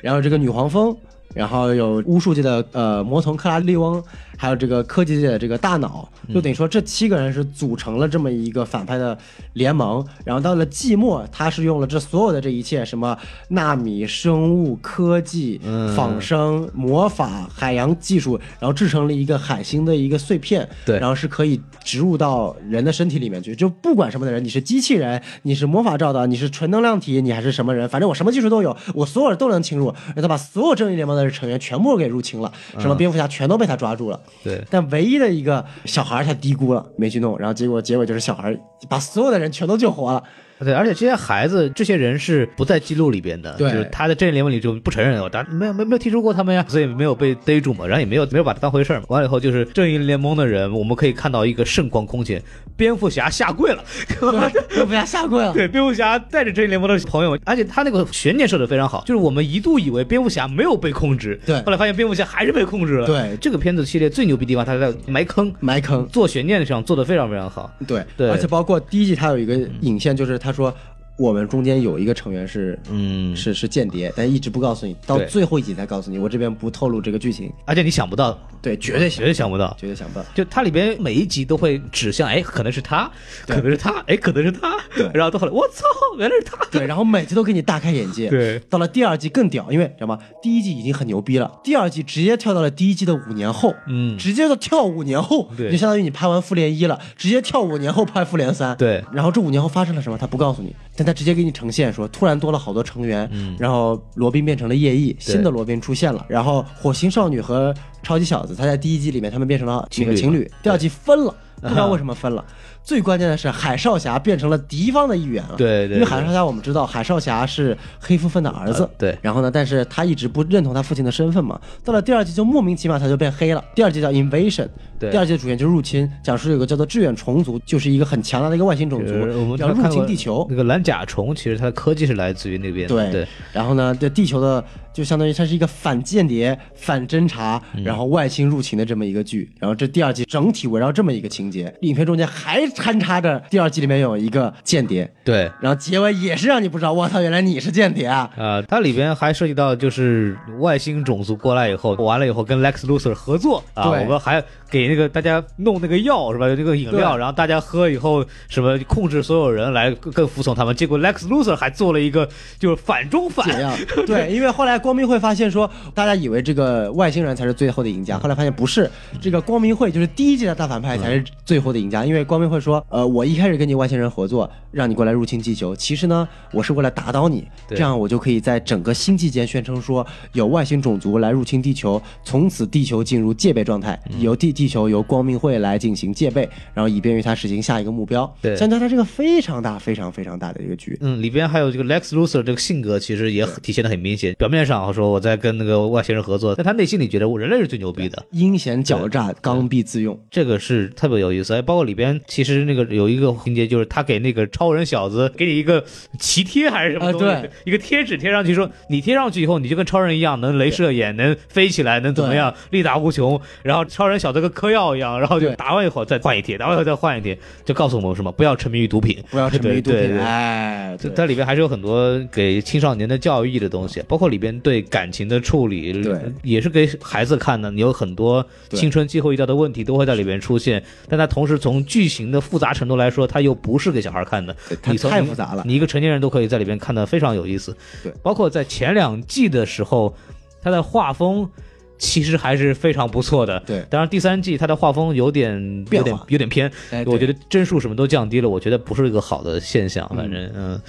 然后这个女黄蜂，然后有巫术界的呃魔童克拉利翁。还有这个科技界的这个大脑，就等于说这七个人是组成了这么一个反派的联盟。然后到了季末，他是用了这所有的这一切，什么纳米生物科技、仿生魔法、海洋技术，然后制成了一个海星的一个碎片。对，然后是可以植入到人的身体里面去。就不管什么的人，你是机器人，你是魔法罩的，你是纯能量体，你还是什么人，反正我什么技术都有，我所有人都能侵入。让他把所有正义联盟的成员全部给入侵了，什么蝙蝠侠全都被他抓住了。对，但唯一的一个小孩他低估了，没去弄，然后结果结果就是小孩把所有的人全都救活了。对，而且这些孩子，这些人是不在记录里边的，对就是他在正义联盟里就不承认，我当没有没有没有提出过他们呀，所以没有被逮住嘛，然后也没有没有把他当回事儿嘛。完了以后就是正义联盟的人，我们可以看到一个圣光空前，蝙蝠侠下跪了，蝙蝠侠下跪了，对，蝙蝠侠带着正义联盟的朋友，而且他那个悬念设的非常好，就是我们一度以为蝙蝠侠没有被控制，对后来发现蝙蝠侠还是被控制了，对这个片子系列最牛逼地方，他在埋坑。埋坑。做悬念上做的非常非常好，对，对而且包括第一季，它有一个引线，就是他说我们中间有一个成员是嗯，是是间谍，但一直不告诉你，到最后一集才告诉你。我这边不透露这个剧情，而且你想不到，对，绝对想绝对想不到，绝对想不到。就它里边每一集都会指向，哎，可能是他，可能是他，哎，可能是他，对。然后到后来，我操，原来是他，对，然后每集都给你大开眼界。对，到了第二季更屌，因为知道吗？第一季已经很牛逼了，第二季直接跳到了第一季的五年后，嗯。直接就跳五年后，对。就相当于你拍完复联一了，直接跳五年后拍复联三。对。然后这五年后发生了什么，他不告诉你，但他直接给你呈现说，突然多了好多成员，嗯然后罗宾变成了夜翼，新的罗宾出现了，然后火星少女和超级小子，他在第一季里面他们变成了那个情侣，第二季分了。不知道啊为什么分了，最关键的是海少侠变成了敌方的一员了。对对因为海少侠我们知道，海少侠是黑夫分的儿子，呃对然后呢，但是他一直不认同他父亲的身份嘛。到了第二季就莫名其妙他就变黑了。第二季叫 Invasion，对第二季的主线就是入侵，讲述有个叫做志愿虫族，就是一个很强大的一个外星种族就是我们，要入侵地球。那个蓝甲虫，其实它的科技是来自于那边的，对对，然后呢，这地球的就相当于它是一个反间谍、反侦查，嗯然后外星入侵的这么一个剧。然后这第二季整体围绕这么一个情节，影片中间还穿插着第二季里面有一个间谍，对。然后结尾也是让你不知道，我操，原来你是间谍啊！啊、它里边还涉及到就是外星种族过来以后，完了以后跟 Lex Luthor 合作啊，我们还给那个大家弄那个药是吧？有这个饮料，然后大家喝以后什么控制所有人来更更服从他们，结果 Lex Luthor 还做了一个就是反中反，药，对，因为后来光明会发现说，大家以为这个外星人才是最后的赢家，后来发现不是，这个光明会就是第一季的大反派才是最后的赢家，因为光明会说，呃，我一开始跟你外星人合作，让你过来入侵地球，其实呢，我是为了打倒你，对这样我就可以在整个星际间宣称说，有外星种族来入侵地球，从此地球进入戒备状态，由地地球由光明会来进行戒备，然后以便于他实行下一个目标。对相当于它是个非常大、非常非常大的一个局。嗯，里边还有这个 Lex Luthor 这个性格，其实也很体现的很明显。表面上说我在跟那个外星人合作，但他内心里觉得我人类是最牛逼的。阴险狡诈，刚愎自用。这个是特别有意思，哎，包括里边其实那个有一个情节，就是他给那个超人小子给你一个脐贴还是什么东西，一个贴纸贴上去说，你贴上去以后你就跟超人一样，能镭射眼，能飞起来，能怎么样，力大无穷。然后超人小子跟嗑药一样，然后就打完以后再换一贴，打完以后再换一贴，就告诉我们什么，不要沉迷于毒品，不要沉迷于毒品，哎，对。这它里边还是有很多给青少年的教育意义的东西，包括里边对感情的处理，对。也是给孩子看的。你有很多青春期后遇到的问题都会在里边出现，但它同时从剧情的复杂程度来说，它又不是给小孩看的对。它你太复杂了你一个成年人都可以在里边看得非常有意思。对包括在前两季的时候，它的画风。其实还是非常不错的，对当然第三季它的画风有点有点变化有点偏，哎我觉得帧数什么都降低了，我觉得不是一个好的现象。反正嗯，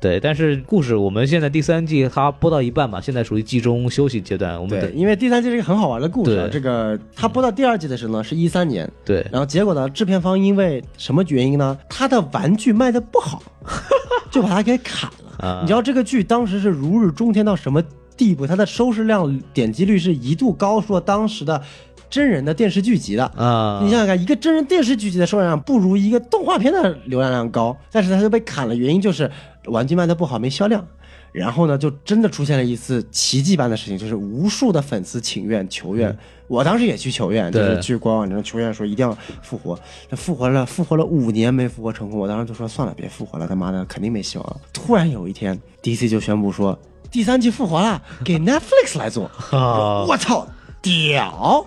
对。但是故事我们现在第三季它播到一半吧，现在属于季中休息阶段。我们对，因为第三季是一个很好玩的故事这个它播到第二季的时候呢，是一三年，对然后结果呢，制片方因为什么原因呢？他的玩具卖的不好，就把它给砍了。啊你知道这个剧当时是如日中天到什么地步？它的收视量、点击率是一度高出了当时的真人的电视剧集的。啊，你想想看，一个真人电视剧集的收视量不如一个动画片的浏览量高，但是它就被砍了，原因就是玩具卖的不好，没销量。然后呢，就真的出现了一次奇迹般的事情，就是无数的粉丝请愿求愿，我当时也去求愿，就是去官网上求愿说一定要复活，那复活了，复活了五年没复活成功，我当时就说算了，别复活了，他妈的肯定没希望了。突然有一天，DC 就宣布说第三季复活了，给 Netflix 来做，啊我操，屌！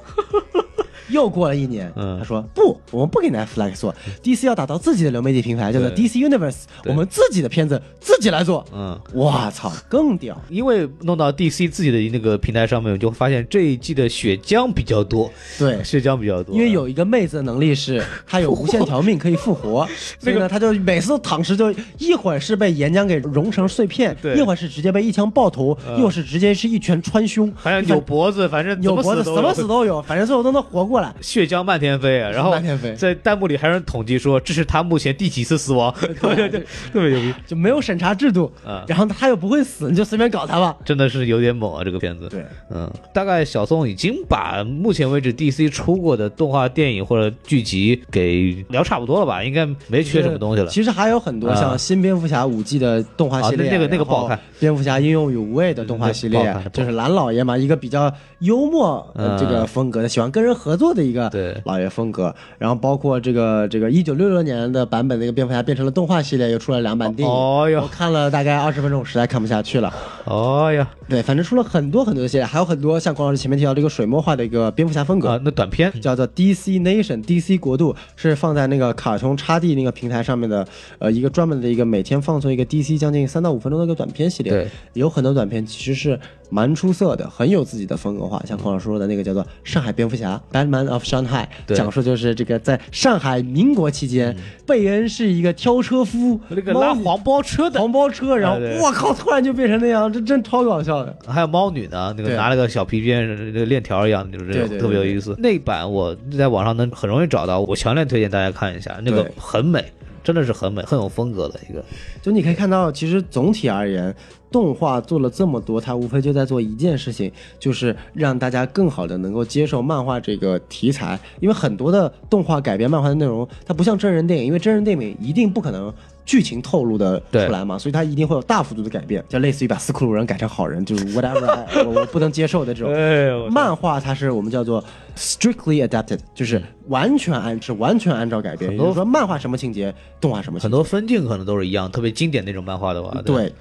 又过了一年，嗯。他说不，我们不给 Netflix 做，DC 要打造自己的流媒体平台，叫做 DC Universe，我们自己的片子自己来做。嗯。我操，更屌！因为弄到 DC 自己的那个平台上面，我就发现这一季的血浆比较多，对，血浆比较多，因为有一个妹子的能力是，她有无限条命可以复活，所以呢，她就每次都躺尸，就一会儿是被岩浆给融成碎片，一会儿是直接被一枪爆头，嗯。又是直接是一拳穿胸，好像扭脖子，反正扭脖子，什么死都都有，反正最后都能活过来。来，血浆漫天飞啊！然后漫天飞在弹幕里还有人统计说，这是他目前第几次死亡，对 对对，特别牛逼，就没有审查制度啊然后他又不会死，你就随便搞他吧。真的是有点猛啊！这个片子，对，嗯，大概小宋已经把目前为止 DC 出过的动画电影或者剧集给聊差不多了吧？应该没缺什么东西了。其实还有很多啊像新蝙蝠侠五 G 的动画系列，啊那那个那个不好看蝙蝠侠英勇与无畏的动画系列就是蓝老爷嘛，一个比较幽默呃嗯这个风格的，喜欢跟人合作的一个对老爷风格。然后包括这个这个一九六六年的版本那个蝙蝠侠变成了动画系列，又出了两版电影。哦哟我看了大概二十分钟，我实在看不下去了。哦呀，对，反正出了很多很多的系列，还有很多像孔老师前面提到这个水墨画的一个蝙蝠侠风格。啊，那短片叫做 DC Nation，DC 国度是放在那个卡通插 D 那个平台上面的，呃，一个专门的一个每天放送一个 DC 将近三到五分钟的一个短片系列。对，有很多短片其实是蛮出色的，很有自己的风格化。像孔老师说的那个叫做《上海蝙蝠侠》（Batman of Shanghai），讲述就是这个在上海民国期间，贝恩是一个挑车夫，那个拉黄包车的，黄包车，然后我靠，突然就变成那样，这真超搞笑的。还有猫女呢，那个拿了个小皮鞭，那个链条一样，就是这种特别有意思。那版我在网上能很容易找到，我强烈推荐大家看一下，那个很美，真的是很美，很有风格的一个。就你可以看到，其实总体而言，动画做了这么多，它无非就在做一件事情，就是让大家更好的能够接受漫画这个题材。因为很多的动画改编漫画的内容，它不像真人电影，因为真人电影一定不可能。剧情透露的出来嘛，所以它一定会有大幅度的改变，就类似于把斯库鲁人改成好人，就是 whatever 我我不能接受的这种。哎漫画它是我们叫做 strictly adapted，就是完全按是完全按照改编，也就是说漫画什么情节，动画什么情节很多分镜可能都是一样，特别经典那种漫画的话，吧对，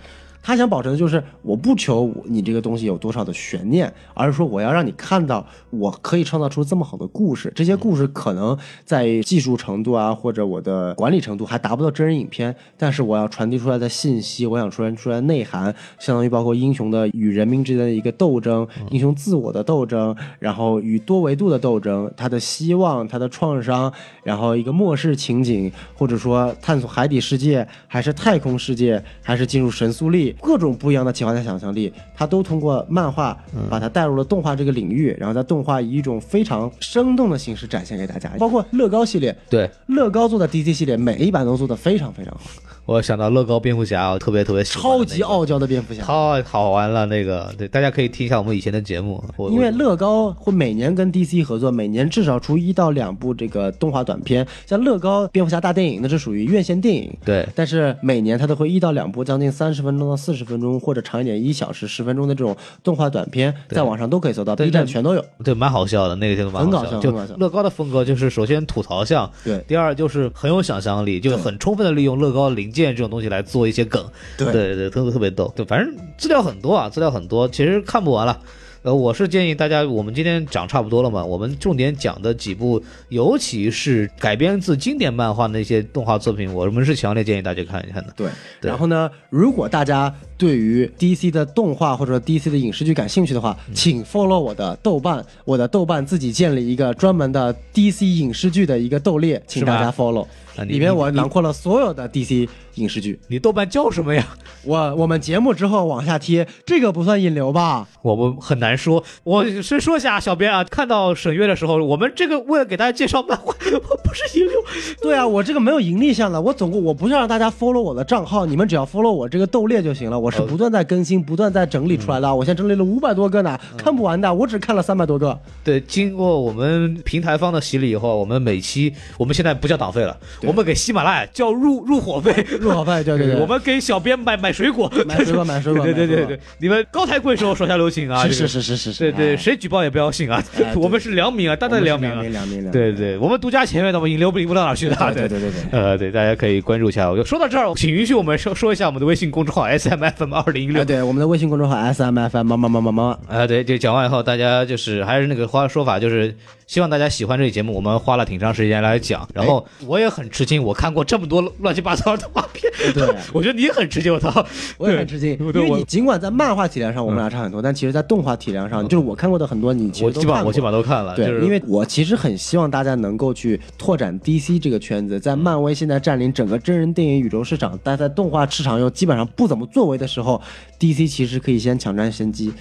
他想保证的就是，我不求你这个东西有多少的悬念，而是说我要让你看到我可以创造出这么好的故事。这些故事可能在技术程度啊，或者我的管理程度还达不到真人影片，但是我要传递出来的信息，我想传递出来的内涵，相当于包括英雄的与人民之间的一个斗争，英雄自我的斗争，然后与多维度的斗争，他的希望，他的创伤，然后一个末世情景，或者说探索海底世界，还是太空世界，还是进入神速力，各种不一样的奇幻的想象力，他都通过漫画把它带入了动画这个领域，然后在动画以一种非常生动的形式展现给大家。包括乐高系列，对，乐高做的 DC 系列每一版都做的非常非常好，我想到乐高蝙蝠侠，我特别特别喜欢那个超级傲娇的蝙蝠侠。太好玩了，那个对，大家可以听一下我们以前的节目。因为乐高会每年跟 DC 合作，每年至少出一到两部这个动画短片。像乐高蝙蝠侠大电影，那是属于院线电影。对但是每年它都会一到两部，将近三十分钟到四十分钟，或者长一点一小时、十分钟的这种动画短片，在网上都可以搜到对，B 站全都有。对，蛮好笑的，那个就蛮很搞笑就笑很搞笑乐高的风格就是首先吐槽向，对第二就是很有想象力，就很充分的利用乐高零件这种东西来做一些梗。对对对，特别特别逗。对，反正资料很多啊，资料很多，其实看不完了。呃，我是建议大家，我们今天讲差不多了嘛，我们重点讲的几部，尤其是改编自经典漫画的那些动画作品，我们是强烈建议大家看一看的。对，对然后呢，如果大家对于 DC 的动画或者 DC 的影视剧感兴趣的话，嗯请 follow 我的豆瓣，我的豆瓣自己建立一个专门的 DC 影视剧的一个豆列，请大家 follow。里面我囊括了所有的 DC 影视剧。你豆瓣叫什么呀？我我们节目之后往下贴，这个不算引流吧？我们很难说。我先说一下，小编啊，看到沈月的时候，我们这个为了给大家介绍漫画，我不是引流。对啊，我这个没有盈利项的，我总共我不是让大家 follow 我的账号，你们只要 follow 我这个豆列就行了。我是不断在更新，不断在整理出来的。我现在整理了五百多个呢，看不完的，我只看了三百多个。对，经过我们平台方的洗礼以后，我们每期我们现在不叫党费了，我们给喜马拉雅叫入入伙费。入伙费，对对对，我们给小编买买水果，买水果 买水果对对对对，你们高抬贵手，手下留情啊！是这个是是是是，对对，哎谁举报也不要信啊我们是良民啊，大大的良民啊！良民良民，对对，我们独家前面的，我们引流不引不到哪去的啊。对对对对对。呃，对，大家可以关注一下。我就说到这儿，请允许我们说说一下我们的微信公众号 S M F M 二零一六哎，。对，我们的微信公众号 S M F M 妈妈妈妈妈妈，啊，对，就讲完以后，大家就是还是那个话说法，就是希望大家喜欢这期节目。我们花了挺长时间来讲，然后我也很吃惊，我看过这么多乱七八糟的动画片，对。我觉得你也很吃惊，我操，我也很吃惊，因为你尽管在漫画体量上我们俩差很多，但其实，在动画体量上，就是我看过的很多，你其我实都看过基本上我基本都看了，对，因为我其实很希望大家能够去拓展 DC 这个圈子，在漫威现在占领整个真人电影宇宙市场，但在动画市场又基本上不怎么作为的时候，DC 其实可以先抢占先机。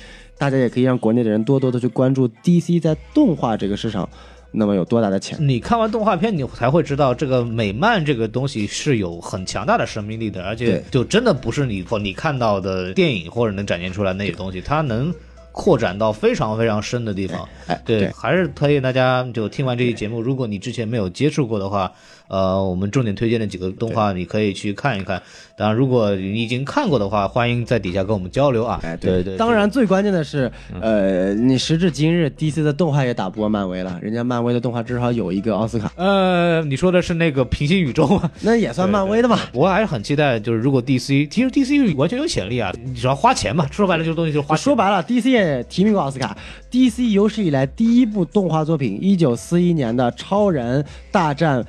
大家也可以让国内的人多多的去关注 DC 在动画这个市场那么有多大的潜力。你看完动画片，你才会知道这个美漫这个东西是有很强大的生命力的，而且就真的不是你你看到的电影或者能展现出来那些东西，它能。扩展到非常非常深的地方，哎，对，还是推荐大家就听完这期节目，如果你之前没有接触过的话。呃，我们重点推荐的几个动画，你可以去看一看。当然，如果你已经看过的话，欢迎在底下跟我们交流啊。哎，对对。当然，最关键的是，呃，你时至今日，DC 的动画也打不过漫威了。人家漫威的动画至少有一个奥斯卡。呃，你说的是那个平行宇宙吗？那也算漫威的吧。我还是很期待，就是如果 DC，其实 DC 完全有潜力啊，你只要花钱嘛。说白了，这个东西就是花。说白了，DC 也提名过奥斯卡。DC 有史以来第一部动画作品，一九四一年的《超人大战》。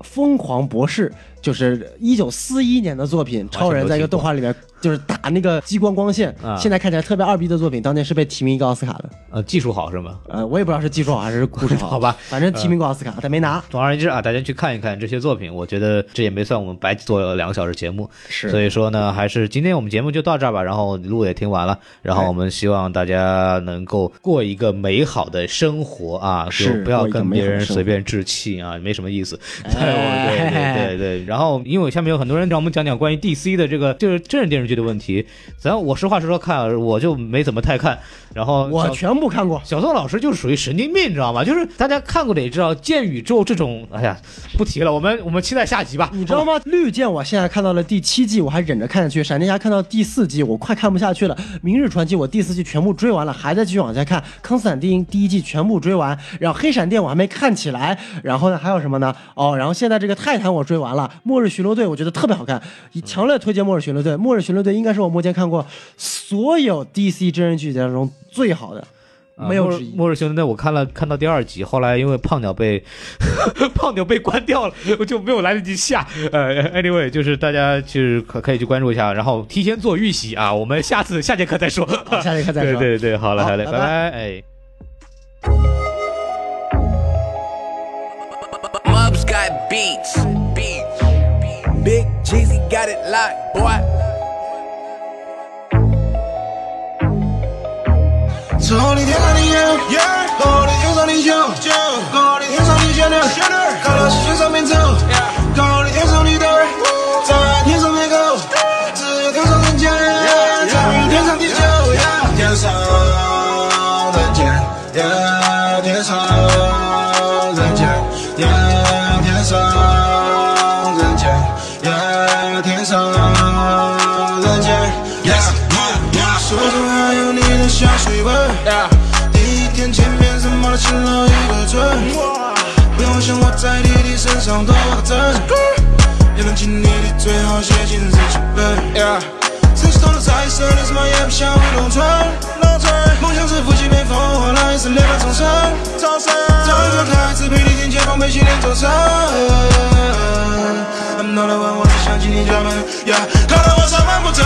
疯狂博士就是一九四一年的作品，超人在一个动画里面。就是打那个激光光线，现在看起来特别二逼的作品，当年是被提名一个奥斯卡的。呃，技术好是吗？呃，我也不知道是技术好还是故事好，好吧，反正提名过奥斯卡，但没拿。总而言之啊，大家去看一看这些作品，我觉得这也没算我们白做了两个小时节目。是，所以说呢，还是今天我们节目就到这儿吧。然后路也听完了，然后我们希望大家能够过一个美好的生活啊，就不要跟别人随便置气啊，没什么意思。对对对对。然后，因为下面有很多人找我们讲讲关于 DC 的这个就是真人电视剧的问题。然后我实话实说看，我就没怎么太看。然后我全部看过。小宋老师就是属于神经病，你知道吗？就是大家看过的也知道，剑宇宙这种，哎呀，不提了。我们我们期待下集吧。你知道吗？绿箭我现在看到了第七季，我还忍着看下去。闪电侠看到第四季，我快看不下去了。明日传奇我第四季全部追完了，还在继续往下看。康斯坦丁第一季全部追完，然后黑闪电我还没看起来。然后呢，还有什么呢？哦，然后现在这个泰坦我追完了。末日巡逻队我觉得特别好看，强烈推荐末日巡逻队。末日巡逻队应该是我目前看过所有 DC 真人剧当中。最好的，没有之一。末日兄弟，那我看了看到第二集，后来因为胖鸟被 胖鸟被关掉了，我就没有来得及下。呃，anyway，就是大家就是可可以去关注一下，然后提前做预习啊。我们下次下节课再说，下节课再说。对对对，好了好嘞，拜拜，哎。从你天上的烟，和我的天上的酒，和我的天上的仙女，看到星星上面走，看我的天上的灯，在天上面走，只有天上人间，才有天上地久，天上人间，天上人间，天上人间，天上面，怎么亲了一个嘴？不用想，我在弟弟身上多个针。也能亲你的最好写进日记本。城市头的彩色，连什么也不想回农村。梦想是夫妻变凤凰，来世两个重生。找一个孩子陪你听解放碑新年走神。I'm not the one，我只想进你家门。看到我上班不正。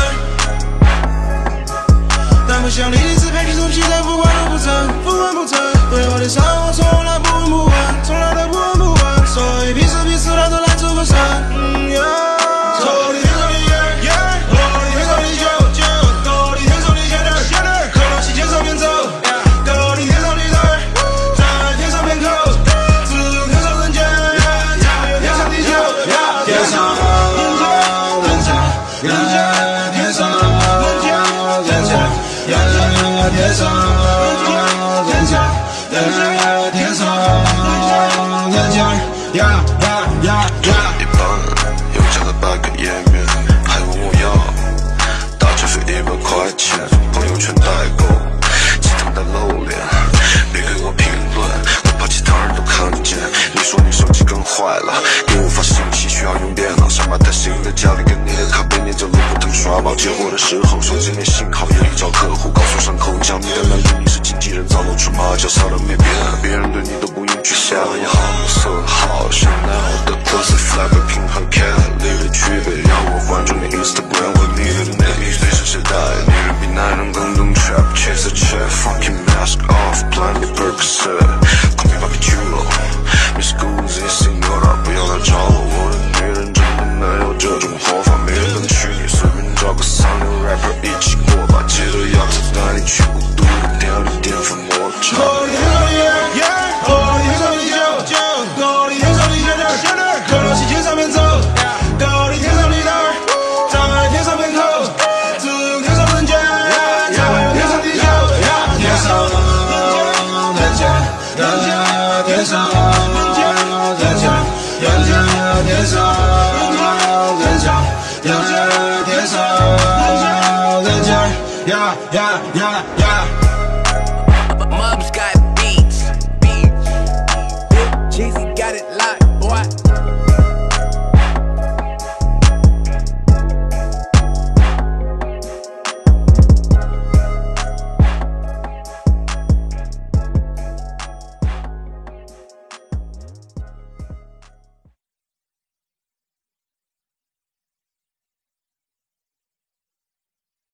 不想你一直陪你从不管都不正，不管不成。对我的伤我接货的时候手机没信号，夜里找客户，告诉上口讲你的男友你是经纪人，早露出马脚，啥都没变，别人对你都不用去想。也好色好香奈儿的 pose flag 平衡 Kelly 的区别，让我关注你 Instagram 和你的内衣随时携带。女人比男人更懂 trap，chase a check，fucking mask off，plenty Percocet，call me papi chulo，Miss Gucci。不要来找我，我的女人真的没有这种活法，没人能娶你，随便找个三流 rapper 一起过吧，记得要带你去孤独的店里点份抹